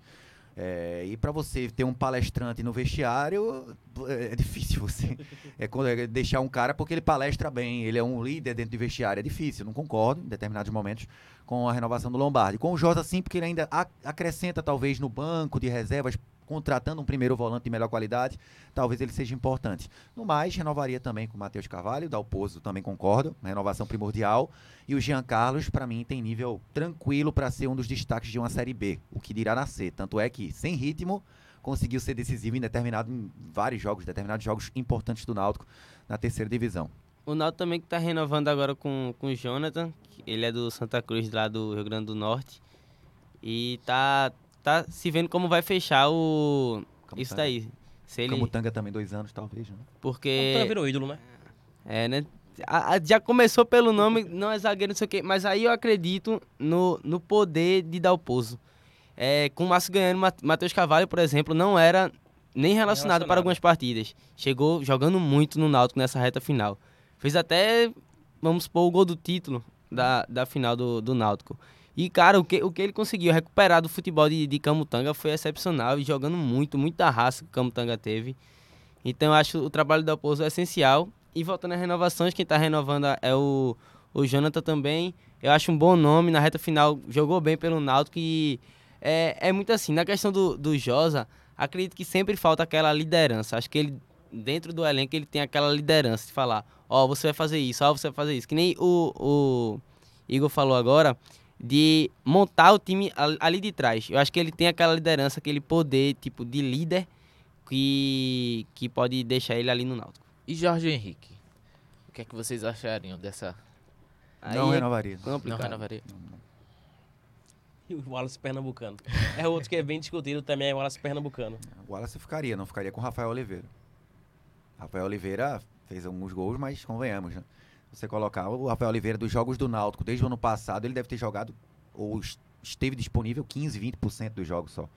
Speaker 3: É, e para você ter um palestrante no vestiário, é difícil você é, é, deixar um cara porque ele palestra bem, ele é um líder dentro do vestiário. É difícil, não concordo em determinados momentos com a renovação do Lombardi. Com o Josa, sim, porque ele ainda ac- acrescenta talvez no banco de reservas, contratando um primeiro volante de melhor qualidade, talvez ele seja importante. No mais, renovaria também com o Matheus Carvalho, Dalpozo também concordo, renovação primordial. E o Jean Carlos, para mim, tem nível tranquilo para ser um dos destaques de uma Série B, o que dirá nascer. Tanto é que, sem ritmo, conseguiu ser decisivo em, determinado, em vários jogos, determinados jogos importantes do Náutico na terceira divisão.
Speaker 2: O Náutico também que tá renovando agora com, com o Jonathan, ele é do Santa Cruz, lá do Rio Grande do Norte. E tá, tá se vendo como vai fechar o. Isso daí. Se ele.
Speaker 3: Camutanga também, dois anos, talvez, né?
Speaker 2: Porque.
Speaker 1: Então virou ídolo, né?
Speaker 2: É, né? A- a- já começou pelo nome, não é zagueiro, não sei o quê, mas aí eu acredito no, no poder de Dalpozo. É, com o Márcio ganhando, Ma- Matheus Carvalho, por exemplo, não era nem relacionado para
Speaker 1: relacionado.
Speaker 2: algumas partidas. Chegou jogando muito no Náutico nessa reta final. Fez até, vamos supor, o gol do título da, da final do, do Náutico. E, cara, o que, o que ele conseguiu recuperar do futebol de, de Camutanga foi excepcional e jogando muito, muita raça que o Camutanga teve. Então, eu acho o trabalho do Dalpozo essencial. E voltando às renovações, quem tá renovando é o, o Jonathan também. Eu acho um bom nome. Na reta final, jogou bem pelo Náutico. E é, é muito assim. Na questão do, do Josa, acredito que sempre falta aquela liderança. Acho que ele, dentro do elenco, ele tem aquela liderança de falar: Ó, você vai fazer isso, ó, você vai fazer isso. Que nem o, o Igor falou agora, de montar o time al- ali de trás. Eu acho que ele tem aquela liderança, aquele poder, tipo, de líder que, que pode deixar ele ali no Náutico.
Speaker 4: E Jorge Henrique? O que é que vocês achariam dessa.
Speaker 2: Aí
Speaker 3: não
Speaker 2: é
Speaker 3: renovaria.
Speaker 4: Não
Speaker 2: complicado.
Speaker 4: renovaria?
Speaker 1: E o Wallace Pernambucano. É outro que é bem discutido também, é o Wallace Pernambucano.
Speaker 3: O Wallace ficaria, não ficaria com o Rafael Oliveira. Rafael Oliveira fez alguns gols, mas convenhamos, né? Você colocar o Rafael Oliveira dos jogos do Náutico desde o ano passado, ele deve ter jogado ou es- esteve disponível 15, 20% dos jogos só.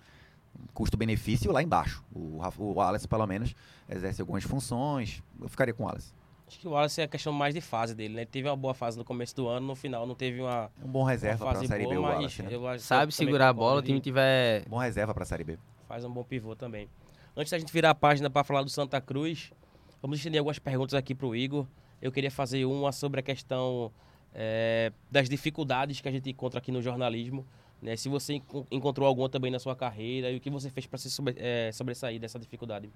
Speaker 3: Custo-benefício lá embaixo. O, o Wallace, pelo menos, exerce algumas funções. Eu ficaria com o Wallace.
Speaker 1: Acho que o Wallace é a questão mais de fase dele, né? Ele teve uma boa fase no começo do ano, no final não teve uma,
Speaker 3: um bom
Speaker 1: uma
Speaker 3: reserva para a
Speaker 1: fase
Speaker 3: Série
Speaker 1: boa,
Speaker 3: B, o
Speaker 1: mas
Speaker 3: Wallace, né?
Speaker 1: eu acho-
Speaker 2: Sabe segurar a bola, o time tiver.
Speaker 3: Bom reserva para a Série B.
Speaker 1: Faz um bom pivô também. Antes da gente virar a página para falar do Santa Cruz, vamos estender algumas perguntas aqui para o Igor. Eu queria fazer uma sobre a questão é, das dificuldades que a gente encontra aqui no jornalismo. Né? Se você enco- encontrou alguma também na sua carreira e o que você fez para se sobre- é, sobressair dessa dificuldade.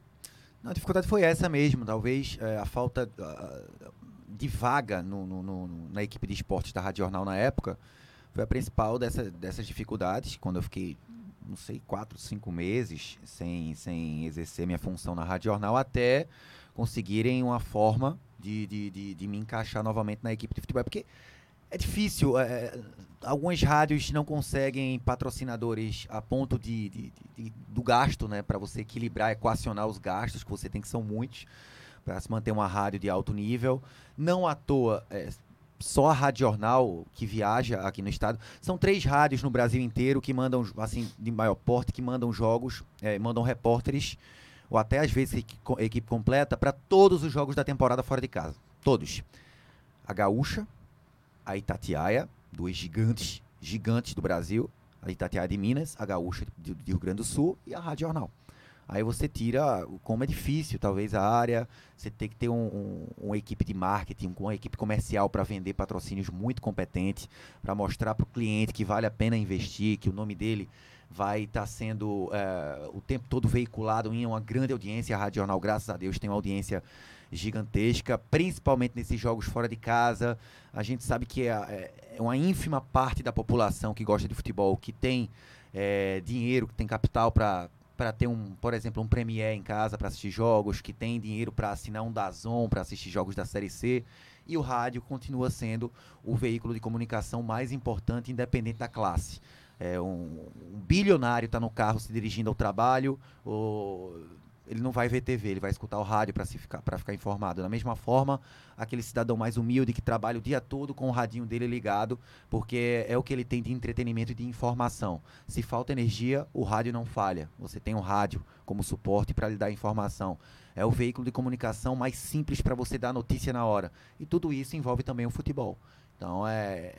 Speaker 3: Não, a dificuldade foi essa mesmo, talvez é, a falta ah, de vaga no- no- no- na equipe de esportes da Rádio Jornal na época foi a principal dessa- dessas dificuldades, quando eu fiquei, não sei, quatro, cinco meses sem, sem exercer minha função na Rádio Jornal, até conseguirem uma forma de, de, de, de me encaixar novamente na equipe de futebol, porque é difícil, é, algumas rádios não conseguem patrocinadores a ponto de- de- de- do gasto, né, para você equilibrar, equacionar os gastos que você tem que são muitos para se manter uma rádio de alto nível. Não à toa, é, só a Rádio Jornal que viaja aqui no estado. São três rádios no Brasil inteiro que mandam, assim, de maior porte, que mandam jogos, é, mandam repórteres, ou até às vezes equipe completa, para todos os jogos da temporada fora de casa. Todos. A Gaúcha, a Itatiaia, duas gigantes, gigantes do Brasil, a Itatiaia de Minas, a Gaúcha de, Rio Grande do Sul e a Rádio Jornal. Aí você tira como é difícil, talvez, a área. Você tem que ter um, um, uma equipe de marketing, uma equipe comercial para vender patrocínios muito competente, para mostrar para o cliente que vale a pena investir, que o nome dele vai estar tá sendo é, o tempo todo veiculado em uma grande audiência. Jornal, graças a Deus, tem uma audiência gigantesca, principalmente nesses jogos fora de casa. A gente sabe que é, é uma ínfima parte da população que gosta de futebol, que tem é, dinheiro, que tem capital para para ter um, por exemplo, um Premier em casa para assistir jogos, que tem dinheiro para assinar um Dazon para assistir jogos da Série C, e o rádio continua sendo o veículo de comunicação mais importante, independente da classe. É, um, um bilionário está no carro se dirigindo ao trabalho, ou ele não vai ver TV, ele vai escutar o rádio para ficar, ficar informado. Da mesma forma, aquele cidadão mais humilde que trabalha o dia todo com o radinho dele ligado, porque é o que ele tem de entretenimento e de informação. Se falta energia, o rádio não falha. Você tem o rádio como suporte para lhe dar informação. É o veículo de comunicação mais simples para você dar notícia na hora. E tudo isso envolve também o futebol. Então é,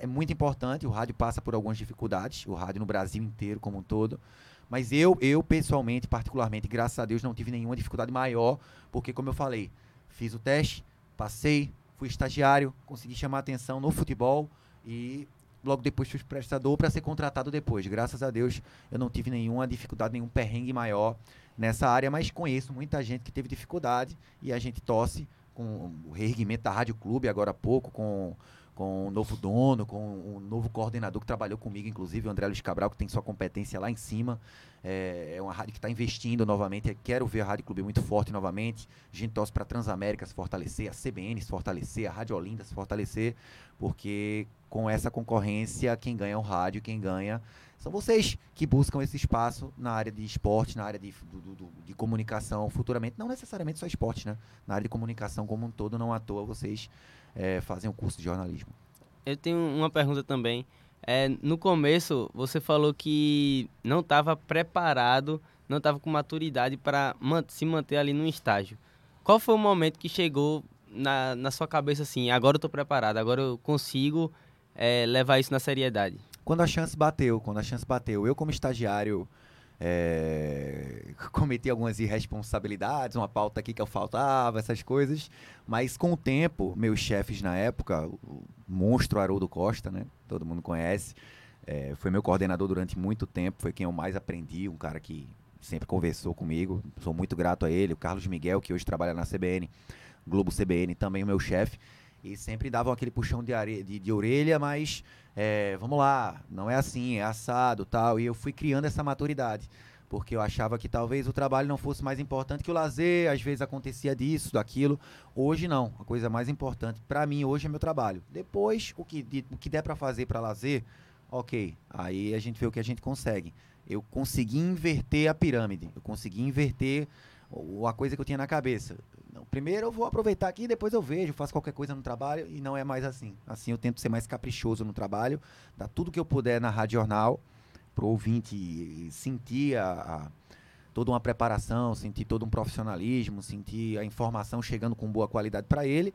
Speaker 3: é muito importante. O rádio passa por algumas dificuldades, o rádio no Brasil inteiro como um todo. Mas eu, eu pessoalmente, particularmente, graças a Deus, não tive nenhuma dificuldade maior, porque, como eu falei, fiz o teste, passei, fui estagiário, consegui chamar atenção no futebol e logo depois fui prestador para ser contratado depois. Graças a Deus, eu não tive nenhuma dificuldade, nenhum perrengue maior nessa área, mas conheço muita gente que teve dificuldade e a gente torce com o reerguimento da Rádio Clube agora há pouco, com com o novo dono, com o novo coordenador que trabalhou comigo, inclusive o André Luiz Cabral, que tem sua competência lá em cima. É, é uma rádio que está investindo novamente. Quero ver a Rádio Clube muito forte novamente. A gente torce para a Transamérica se fortalecer, a CBN se fortalecer, a Rádio Olinda se fortalecer, porque com essa concorrência, quem ganha é o rádio, quem ganha são vocês que buscam esse espaço na área de esporte, na área de, do, do, de comunicação futuramente, não necessariamente só esporte, né? Na área de comunicação como um todo, não à toa vocês é, fazem o curso de jornalismo.
Speaker 2: Eu tenho uma pergunta também. É, no começo, você falou que não estava preparado, não estava com maturidade para se manter ali no estágio. Qual foi o momento que chegou na, na sua cabeça assim, agora eu estou preparado, agora eu consigo é, levar isso na seriedade?
Speaker 3: Quando a chance bateu, quando a chance bateu. Eu como estagiário é, cometi algumas irresponsabilidades, uma pauta aqui que eu faltava, essas coisas. Mas com o tempo, meus chefes na época, o monstro Haroldo Costa, né? Todo mundo conhece. É, foi meu coordenador durante muito tempo, foi quem eu mais aprendi, um cara que sempre conversou comigo. Sou muito grato a ele. O Carlos Miguel, que hoje trabalha na CBN, Globo CBN, também o meu chefe. E sempre davam aquele puxão de, are... de, de orelha, mas é, vamos lá, não é assim, é assado tal. E eu fui criando essa maturidade. Porque eu achava que talvez o trabalho não fosse mais importante que o lazer, às vezes acontecia disso, daquilo. Hoje não, a coisa mais importante para mim hoje é meu trabalho. Depois, o que, de, o que der para fazer para lazer, ok. Aí a gente vê o que a gente consegue. Eu consegui inverter a pirâmide, eu consegui inverter a coisa que eu tinha na cabeça. Não, primeiro eu vou aproveitar aqui, depois eu vejo, faço qualquer coisa no trabalho e não é mais assim. Assim eu tento ser mais caprichoso no trabalho, dar tudo que eu puder na Rádio Jornal pro ouvinte sentir a, a, toda uma preparação, sentir todo um profissionalismo, sentir a informação chegando com boa qualidade para ele,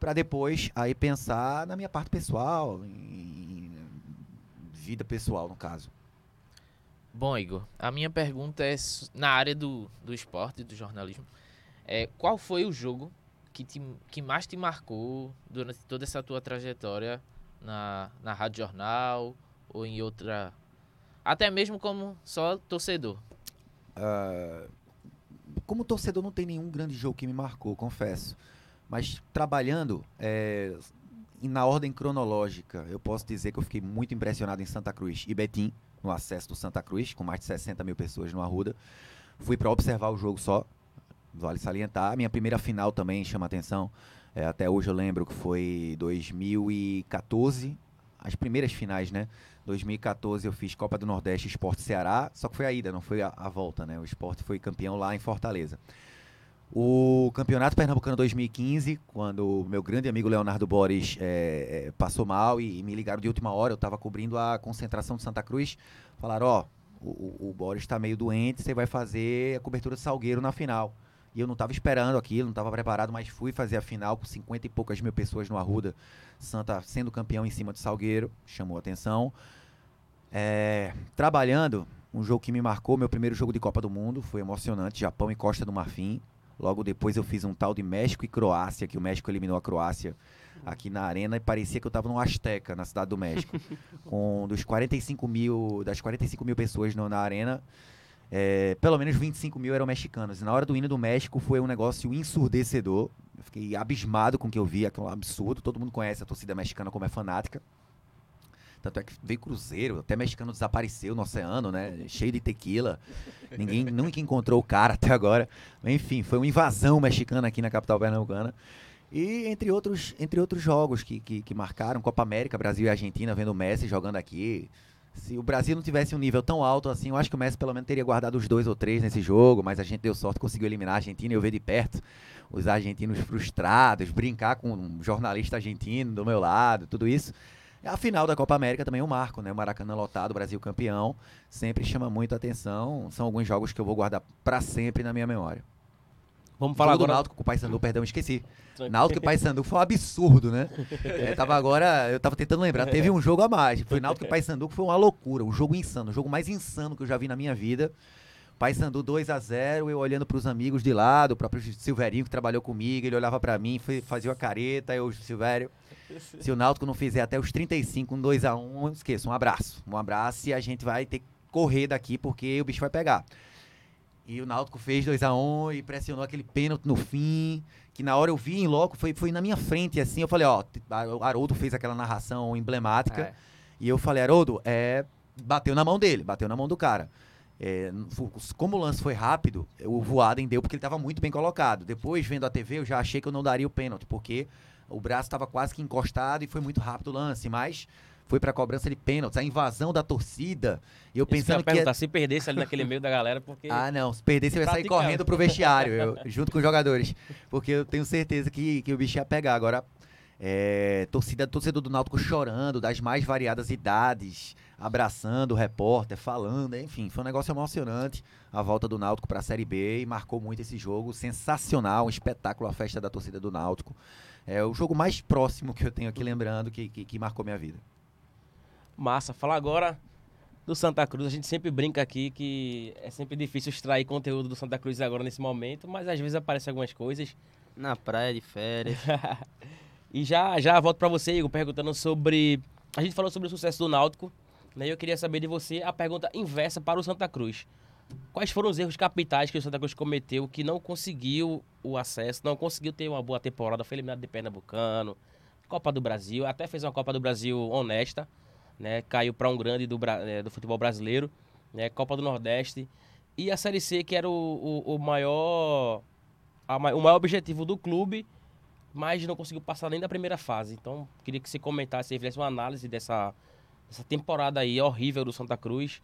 Speaker 3: para depois aí pensar na minha parte pessoal, em, em vida pessoal no caso.
Speaker 4: Bom, Igor, a minha pergunta é na área do, do esporte, do jornalismo. É, qual foi o jogo que, te, que mais te marcou durante toda essa tua trajetória na, na Rádio Jornal ou em outra. Até mesmo como só torcedor?
Speaker 3: Uh, como torcedor, não tem nenhum grande jogo que me marcou, confesso. Mas trabalhando é, na ordem cronológica, eu posso dizer que eu fiquei muito impressionado em Santa Cruz e Betim, no acesso do Santa Cruz, com mais de 60 mil pessoas no Arruda. Fui para observar o jogo só, vale salientar. Minha primeira final também chama atenção. É, até hoje eu lembro que foi 2014, as primeiras finais, né? 2014 eu fiz Copa do Nordeste Esporte Ceará, só que foi a ida, não foi a, a volta, né? O esporte foi campeão lá em Fortaleza. O Campeonato Pernambucano 2015, quando o meu grande amigo Leonardo Boris é, é, passou mal e, e, me ligaram de última hora, eu estava cobrindo a concentração de Santa Cruz, falaram, ó, oh, o, o Boris está meio doente, você vai fazer a cobertura de Salgueiro na final. E eu não estava esperando aquilo, não estava preparado, mas fui fazer a final com 50 e poucas mil pessoas no Arruda. Santa sendo campeão em cima de Salgueiro, chamou atenção. É, trabalhando, Um jogo que me marcou, meu primeiro jogo de Copa do Mundo, foi emocionante, Japão e Costa do Marfim. Logo depois eu fiz um tal de México e Croácia, que o México eliminou a Croácia aqui na arena e parecia que eu estava no Azteca, na cidade do México. com dos 45 mil, das 45 mil pessoas no, na arena, é, pelo menos 25 mil eram mexicanos. E na hora do hino do México foi um negócio ensurdecedor. Eu fiquei abismado com o que eu vi, aquele absurdo. Todo mundo conhece a torcida mexicana como é fanática. Tanto é que veio cruzeiro, até mexicano desapareceu no oceano, né? Cheio de tequila. Ninguém nunca encontrou o cara até agora. Enfim, foi uma invasão mexicana aqui na capital pernambucana. E entre outros, entre outros jogos que, que, que marcaram, Copa América, Brasil e Argentina, vendo o Messi jogando aqui. Se o Brasil não tivesse um nível tão alto assim, eu acho que o Messi pelo menos teria guardado os dois ou três nesse jogo, mas a gente deu sorte, conseguiu eliminar a Argentina e eu ver de perto os argentinos frustrados, brincar com um jornalista argentino do meu lado, tudo isso. A final da Copa América também é um marco, né? O Maracanã lotado, Brasil campeão, sempre chama muito atenção. São alguns jogos que eu vou guardar para sempre na minha memória.
Speaker 1: Vamos falar
Speaker 3: Jogo
Speaker 1: agora.
Speaker 3: do Náutico com o Paysandu, perdão, esqueci. Náutico e Paysandu foi um absurdo, né? É, tava agora, eu tava tentando lembrar, teve um jogo a mais. Foi Náutico e Paysandu que foi uma loucura, um jogo insano, o jogo mais insano que eu já vi na minha vida. Paysandu 2 a 0 eu olhando pros amigos de lado, o próprio Silverinho que trabalhou comigo, ele olhava pra mim, foi- fazia a careta, eu, Silvério, se o Náutico não fizer até os 35, um 2 a 1 esqueça, um abraço. Um abraço e a gente vai ter que correr daqui porque o bicho vai pegar. E o Náutico fez 2 a 1 e pressionou aquele pênalti no fim, que na hora eu vi em loco, foi, foi na minha frente, assim, eu falei, ó, o Haroldo fez aquela narração emblemática,
Speaker 2: É.
Speaker 3: e eu falei, Haroldo, é, bateu na mão dele, bateu na mão do cara. É, como o lance foi rápido, o Voaden deu porque ele estava muito bem colocado. Depois, vendo a TV, eu já achei que eu não daria o pênalti, porque o braço estava quase que encostado e foi muito rápido o lance, mas foi para cobrança de pênaltis, a invasão da torcida. E eu
Speaker 1: Isso que eu ia
Speaker 3: pensando que
Speaker 1: se perdesse ali naquele meio da galera, porque.
Speaker 3: ah, não. Se perder, você vai sair
Speaker 1: Praticava.
Speaker 3: correndo pro vestiário, eu- junto com os jogadores. Porque eu tenho certeza que, que o bicho ia pegar. Agora, é, torcida, torcedor do Náutico chorando, das mais variadas idades, abraçando o repórter, falando, enfim, foi um negócio emocionante. A volta do Náutico pra Série B e marcou muito esse jogo. Sensacional, um espetáculo a festa da torcida do Náutico. É o jogo mais próximo que eu tenho aqui lembrando que, que, que marcou minha vida.
Speaker 1: Massa. Falar agora do Santa Cruz. A gente sempre brinca aqui que é sempre difícil extrair conteúdo do Santa Cruz agora nesse momento, mas às vezes aparecem algumas coisas.
Speaker 2: Na praia de férias.
Speaker 1: E já, já volto pra você, Igor, perguntando sobre. A gente falou sobre o sucesso do Náutico, né? E eu queria saber de você a pergunta inversa para o Santa Cruz. Quais foram os erros capitais que o Santa Cruz cometeu que não conseguiu o acesso, não conseguiu ter uma boa temporada, foi eliminado de Pernambucano, Copa do Brasil, até fez uma Copa do Brasil honesta, né? Caiu para um grande do, eh, do futebol brasileiro, né? Copa do Nordeste. E a Série C, que era o, o, o maior a o maior objetivo do clube, mas não conseguiu passar nem da primeira fase. Então, queria que você comentasse, aí, fizesse uma análise dessa, dessa temporada aí horrível do Santa Cruz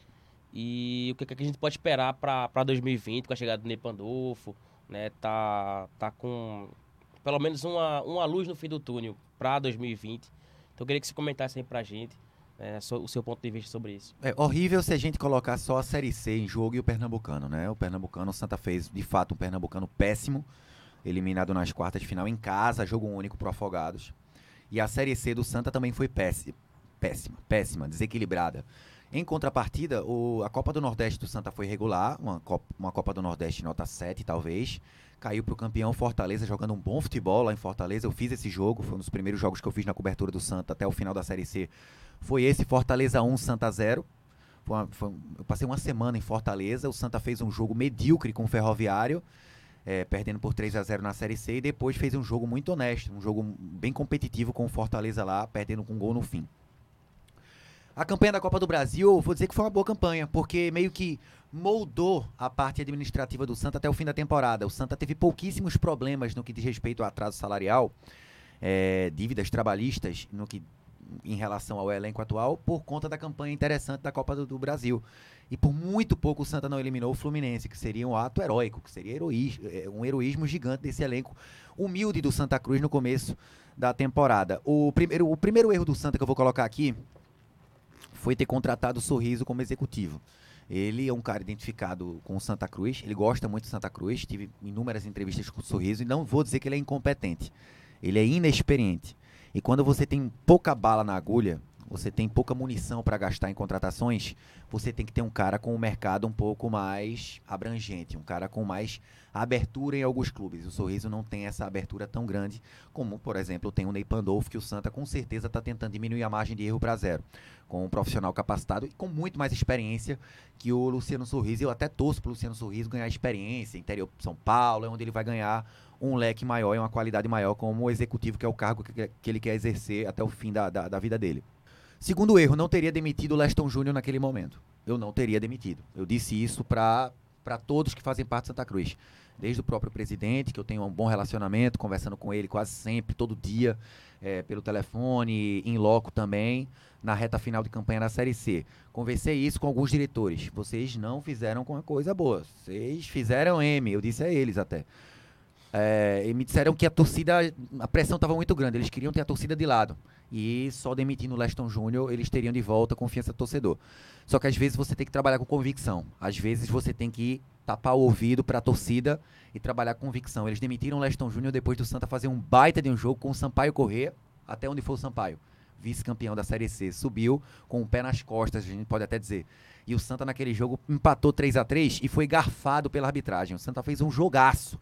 Speaker 1: e o que, que a gente pode esperar para 2020 com a chegada do Ney Pandolfo, né? Tá, tá com pelo menos uma, uma luz no fim do túnel para 2020. Então, queria que você comentasse aí pra gente so- o seu ponto de vista sobre isso.
Speaker 3: É horrível se a gente colocar só a Série C em jogo e o Pernambucano, né? O Pernambucano, o Santa fez de fato um Pernambucano péssimo, eliminado nas quartas de final em casa, jogo único pro Afogados. E a Série C do Santa também foi péssima, péssima, péssima, desequilibrada. Em contrapartida, o- a Copa do Nordeste do Santa foi regular, uma Copa, uma Copa do Nordeste nota 7, talvez. Caiu pro campeão Fortaleza jogando um bom futebol lá em Fortaleza. Eu fiz esse jogo, foi um dos primeiros jogos que eu fiz na cobertura do Santa até o final da Série C. Foi esse Fortaleza 1, Santa 0. Foi uma- foi eu passei uma semana em Fortaleza. O Santa fez um jogo medíocre com o Ferroviário, eh, perdendo por 3 a 0 na Série C. E depois fez um jogo muito honesto, um jogo bem competitivo com o Fortaleza lá, perdendo com um gol no fim. A campanha da Copa do Brasil, vou dizer que foi uma boa campanha, porque meio que moldou a parte administrativa do Santa até o fim da temporada. O Santa teve pouquíssimos problemas no que diz respeito ao atraso salarial, eh, dívidas trabalhistas no que em relação ao elenco atual por conta da campanha interessante da Copa do, do Brasil. E por muito pouco o Santa não eliminou o Fluminense, que seria um ato heróico, que seria heroís- eh, um heroísmo gigante desse elenco humilde do Santa Cruz no começo da temporada. O primeiro, o primeiro erro do Santa que eu vou colocar aqui foi ter contratado o Sorriso como executivo. Ele é um cara identificado com o Santa Cruz, ele gosta muito do Santa Cruz, tive inúmeras entrevistas com o Sorriso e não vou dizer que ele é incompetente. Ele é inexperiente. E quando você tem pouca bala na agulha, você tem pouca munição para gastar em contratações, você tem que ter um cara com o um mercado um pouco mais abrangente, um cara com mais abertura em alguns clubes. O Sorriso não tem essa abertura tão grande como, por exemplo, tem o Ney Pandolfo, que o Santa com certeza está tentando diminuir a margem de erro para zero, com um profissional capacitado e com muito mais experiência que o Luciano Sorriso. Eu até torço para o Luciano Sorriso ganhar experiência, interior São Paulo, é onde ele vai ganhar um leque maior e uma qualidade maior como executivo, que é o cargo que, que ele quer exercer até o fim da, da, da vida dele. Segundo erro, não teria demitido o Leston Júnior naquele momento. Eu não teria demitido. Eu disse isso para todos que fazem parte de Santa Cruz. Desde o próprio presidente, que eu tenho um bom relacionamento, conversando com ele quase sempre, todo dia, é, pelo telefone, em loco também, na reta final de campanha da Série C. Conversei isso com alguns diretores. Vocês não fizeram com uma coisa boa. Vocês fizeram M, eu disse a eles até. É, e me disseram que a torcida, a pressão estava muito grande, eles queriam ter a torcida de lado. E só demitindo o Leston Júnior, eles teriam de volta a confiança do torcedor. Só que às vezes você tem que trabalhar com convicção. Às vezes você tem que tapar o ouvido para a torcida e trabalhar com convicção. Eles demitiram o Leston Júnior depois do Santa fazer um baita de um jogo com o Sampaio correr até onde foi o Sampaio. Vice-campeão da Série C. Subiu com o pé nas costas, a gente pode até dizer. E o Santa naquele jogo empatou 3 a 3 e foi garfado pela arbitragem. O Santa fez um jogaço.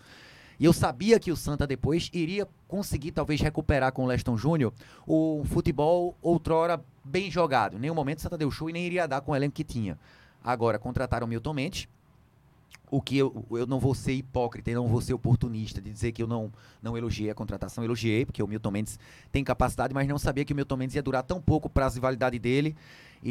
Speaker 3: E eu sabia que o Santa depois iria conseguir talvez recuperar com o Leston Júnior o futebol outrora bem jogado. Em nenhum momento o Santa deu show e nem iria dar com o elenco que tinha. Agora contrataram o Milton Mendes, o que eu, eu não vou ser hipócrita e não vou ser oportunista de dizer que eu não, não elogiei a contratação, elogiei, porque o Milton Mendes tem capacidade, mas não sabia que o Milton Mendes ia durar tão pouco o prazo de validade dele. E,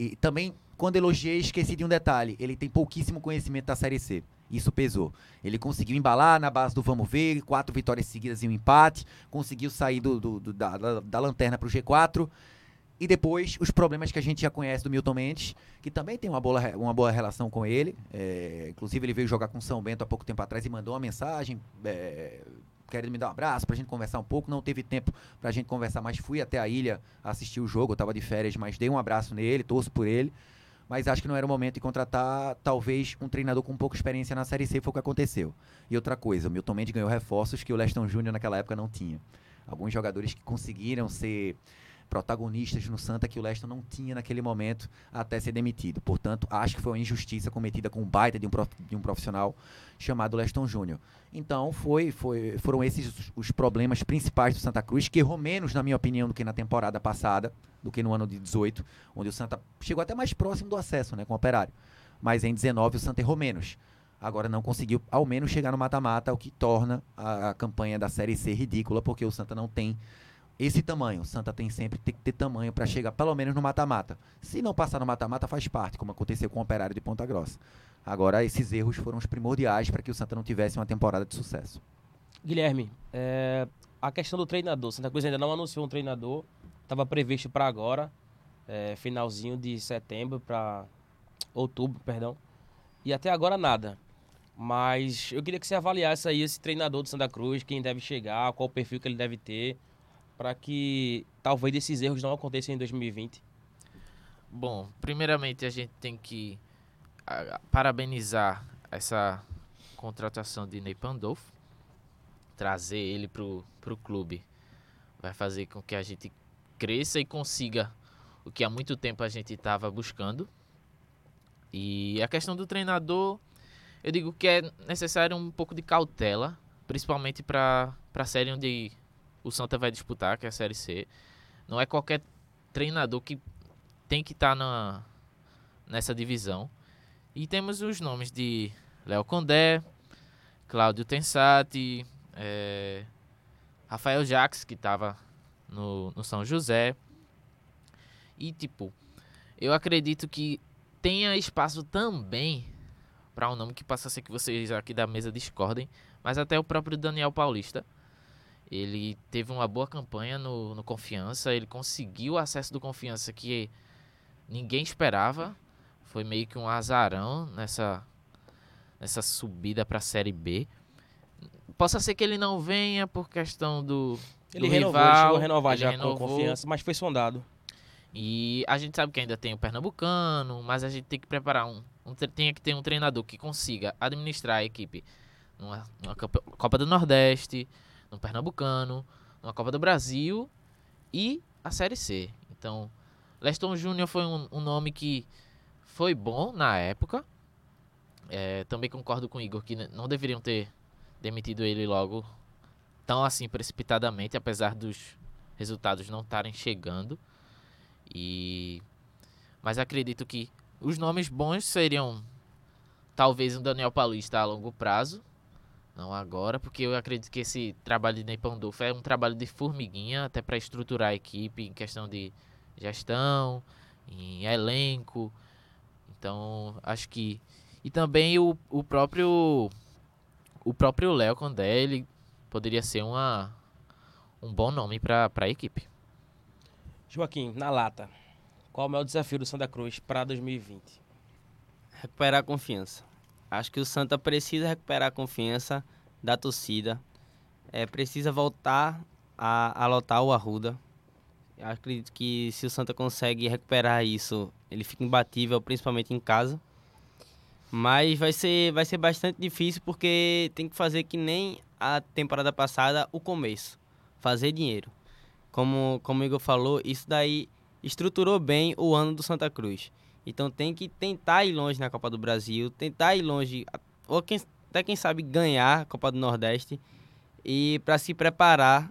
Speaker 3: e, e também, quando elogiei, esqueci de um detalhe: ele tem pouquíssimo conhecimento da Série C. Isso pesou. Ele conseguiu embalar na base do vamos ver, quatro vitórias seguidas e um empate, conseguiu sair do, do, do da, da, da, lanterna para o G4. E depois, os problemas que a gente já conhece do Milton Mendes, que também tem uma boa, uma boa relação com ele. É, inclusive, ele veio jogar com São Bento há pouco tempo atrás e mandou uma mensagem é, querendo me dar um abraço para a gente conversar um pouco. Não teve tempo para a gente conversar, mas fui até a ilha assistir o jogo. Eu estava de férias, mas dei um abraço nele, torço por ele mas acho que não era o momento de contratar talvez um treinador com pouca experiência na Série C, foi o que aconteceu. E outra coisa, o Milton Mendes ganhou reforços que o Leston Júnior naquela época não tinha. Alguns jogadores que conseguiram ser protagonistas no Santa que o Leston não tinha naquele momento até ser demitido. Portanto, acho que foi uma injustiça cometida com um baita de um, prof, de um profissional chamado Leston Júnior. Então, foi, foi, foram esses os, os, problemas principais do Santa Cruz, que errou menos, na minha opinião, do que na temporada passada, do que no ano de 18, onde o Santa chegou até mais próximo do acesso né, com o Operário. Mas em 19 o Santa errou menos. Agora não conseguiu ao menos chegar no mata-mata, o que torna a, a campanha da Série C ridícula, porque o Santa não tem esse tamanho. Santa tem sempre tem que ter tamanho para chegar pelo menos no mata-mata. Se não passar no mata-mata, faz parte, como aconteceu com o Operário de Ponta Grossa. Agora, esses erros foram os primordiais para que o Santa não tivesse uma temporada de sucesso.
Speaker 1: Guilherme, é, a questão do treinador. Santa Cruz ainda não anunciou um treinador. Estava previsto para agora, é, finalzinho de setembro para outubro, perdão. E até agora nada. Mas eu queria que você avaliasse aí esse treinador do Santa Cruz, quem deve chegar, qual perfil que ele deve ter para que talvez esses erros não aconteçam em 2020?
Speaker 4: Bom, primeiramente a gente tem que parabenizar essa contratação de Ney Pandolfo, trazer ele pro, pro clube vai fazer com que a gente cresça e consiga o que há muito tempo a gente estava buscando. E a questão do treinador, eu digo que é necessário um pouco de cautela, principalmente para a série onde o Santa vai disputar, que é a Série C. Não é qualquer treinador que tem que estar tá nessa divisão. E temos os nomes de Léo Condé, Cláudio Tensati, é, Rafael Jacques, que estava no, no São José. E, tipo, eu acredito que tenha espaço também para um nome que passa a ser que vocês aqui da mesa discordem, mas até o próprio Daniel Paulista, ele teve uma boa campanha no, no Confiança, ele conseguiu o acesso do Confiança que ninguém esperava. Foi meio que um azarão nessa, nessa subida para a Série B. Possa ser que ele não venha por questão do,
Speaker 1: ele
Speaker 4: do
Speaker 1: renovou,
Speaker 4: rival.
Speaker 1: chegou a renovar
Speaker 4: ele
Speaker 1: já
Speaker 4: renovou.
Speaker 1: com confiança, mas foi sondado.
Speaker 4: E a gente sabe que ainda tem o Pernambucano, mas a gente tem que preparar um, um tem que ter um treinador que consiga administrar a equipe numa, numa Copa do Nordeste, no Pernambucano, na Copa do Brasil e a Série C. Então, Leston Júnior foi um, um nome que foi bom na época. É, também concordo com o Igor que não deveriam ter demitido ele logo tão assim precipitadamente, apesar dos resultados não estarem chegando. E mas acredito que os nomes bons seriam talvez um Daniel Paulista a longo prazo, não agora, porque eu acredito que esse trabalho de Ney Pandolfo é um trabalho de formiguinha, até para estruturar a equipe em questão de gestão, em elenco. Então, acho que e também o, o próprio o próprio Léo Condé, ele poderia ser uma um bom nome para a equipe.
Speaker 1: Joaquim, na lata, qual é o maior desafio do Santa Cruz para 2020?
Speaker 2: Recuperar a confiança. Acho que o Santa precisa recuperar a confiança da torcida. É, precisa voltar a, a lotar o Arruda. Eu acredito que se o Santa consegue recuperar isso, ele fica imbatível, principalmente em casa. Mas vai ser, vai ser bastante difícil porque tem que fazer que nem a temporada passada, o começo. Fazer dinheiro. Como, como o Igor falou, isso daí estruturou bem o ano do Santa Cruz. Então tem que tentar ir longe na Copa do Brasil, tentar ir longe, ou quem, até quem sabe ganhar a Copa do Nordeste e para se preparar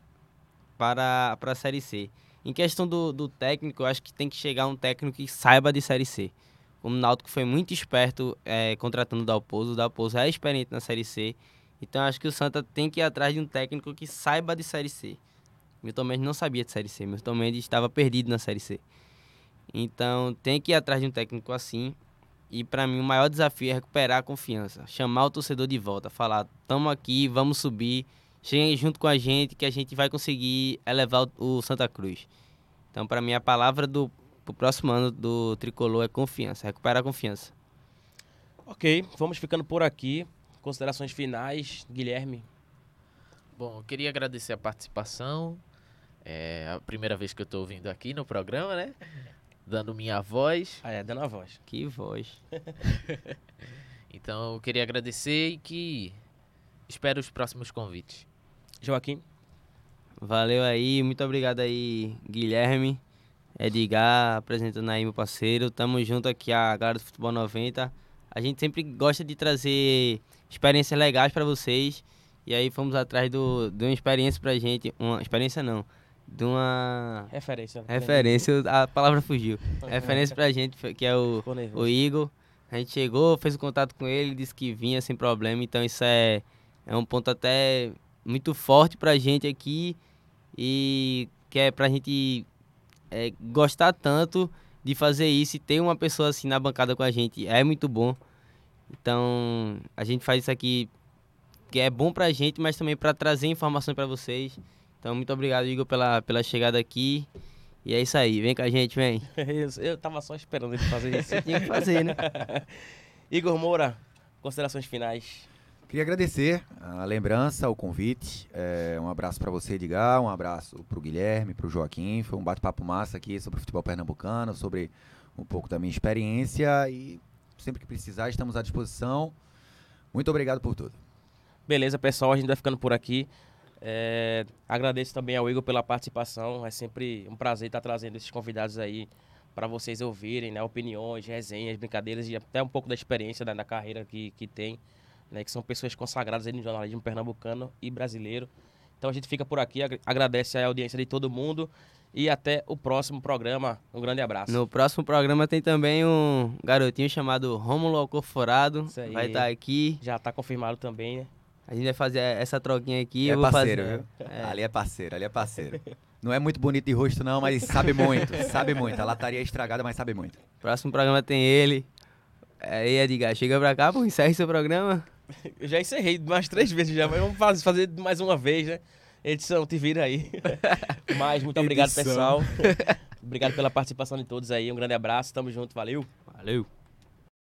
Speaker 2: para, para a Série C. Em questão do, do técnico, eu acho que tem que chegar um técnico que saiba de Série C. O Náutico foi muito esperto é, contratando o Dalpozo. O Dalpozo é experiente na Série C. Então acho que o Santa tem que ir atrás de um técnico que saiba de Série C. Milton Mendes não sabia de Série C. Milton Mendes estava perdido na Série C. Então tem que ir atrás de um técnico assim. E para mim o maior desafio é recuperar a confiança, chamar o torcedor de volta, falar: "Tamo aqui, vamos subir, cheguem junto com a gente que a gente vai conseguir elevar o, Santa Cruz". Então para mim a palavra do pro próximo ano do tricolor é confiança, recuperar a confiança.
Speaker 1: OK, vamos ficando por aqui. Considerações finais, Guilherme.
Speaker 4: Bom, eu queria agradecer a participação. É a primeira vez que eu estou vindo aqui no programa, né? Dando minha voz.
Speaker 1: Ah, é, dando a voz.
Speaker 2: Que voz.
Speaker 4: então eu queria agradecer e que espero os próximos convites.
Speaker 1: Joaquim.
Speaker 2: Valeu aí, muito obrigado aí, Guilherme, Edgar, apresentando aí meu parceiro. Tamo junto aqui, a galera do Futebol 90. A gente sempre gosta de trazer experiências legais para vocês. E aí fomos atrás do, de uma experiência pra gente. Uma experiência não de uma
Speaker 1: referência.
Speaker 2: Referência, a palavra fugiu. referência pra gente, que é o, o Igor. A gente chegou, fez o contato com ele, disse que vinha sem problema, então isso é, é um ponto até muito forte pra gente aqui e que é pra gente é, gostar tanto de fazer isso e ter uma pessoa assim na bancada com a gente é muito bom. Então, a gente faz isso aqui que é bom pra gente, mas também para trazer informação para vocês. Então, muito obrigado, Igor, pela, pela chegada aqui. E é isso aí, vem com a gente, vem.
Speaker 1: Eu tava só esperando ele fazer isso.
Speaker 2: Tinha que fazer, né?
Speaker 1: Igor Moura, considerações finais.
Speaker 3: Queria agradecer a lembrança, o convite. É, um abraço para você, Edgar. Um abraço para o Guilherme, para o Joaquim. Foi um bate-papo massa aqui sobre o futebol pernambucano, sobre um pouco da minha experiência. E sempre que precisar, estamos à disposição. Muito obrigado por tudo.
Speaker 1: Beleza, pessoal. A gente vai ficando por aqui. É, agradeço também ao Igor pela participação. É sempre um prazer estar trazendo esses convidados aí para vocês ouvirem, né? Opiniões, resenhas, brincadeiras e até um pouco da experiência né, da carreira que, que tem, né? Que são pessoas consagradas no jornalismo pernambucano e brasileiro. Então a gente fica por aqui, agradece a audiência de todo mundo e até o próximo programa. Um grande abraço.
Speaker 2: No próximo programa tem também um garotinho chamado Rômulo Alcoforado. Vai estar tá aqui.
Speaker 1: Já está confirmado também, né?
Speaker 2: A gente vai fazer essa troquinha aqui.
Speaker 3: É
Speaker 2: eu
Speaker 3: parceiro,
Speaker 2: fazer...
Speaker 3: viu? É. Ali é parceiro, ali é parceiro. Não é muito bonito de rosto, não, mas sabe muito. sabe muito. A lataria é estragada, mas sabe muito.
Speaker 2: Próximo programa tem ele. Aí, Edgar, chega pra cá, pô, encerra seu programa.
Speaker 1: Eu já encerrei mais três vezes já, mas vamos fazer mais uma vez, né? Edição, te vira aí. mas muito obrigado, Edição. pessoal. obrigado pela participação de todos aí. Um grande abraço, tamo junto, valeu.
Speaker 2: Valeu.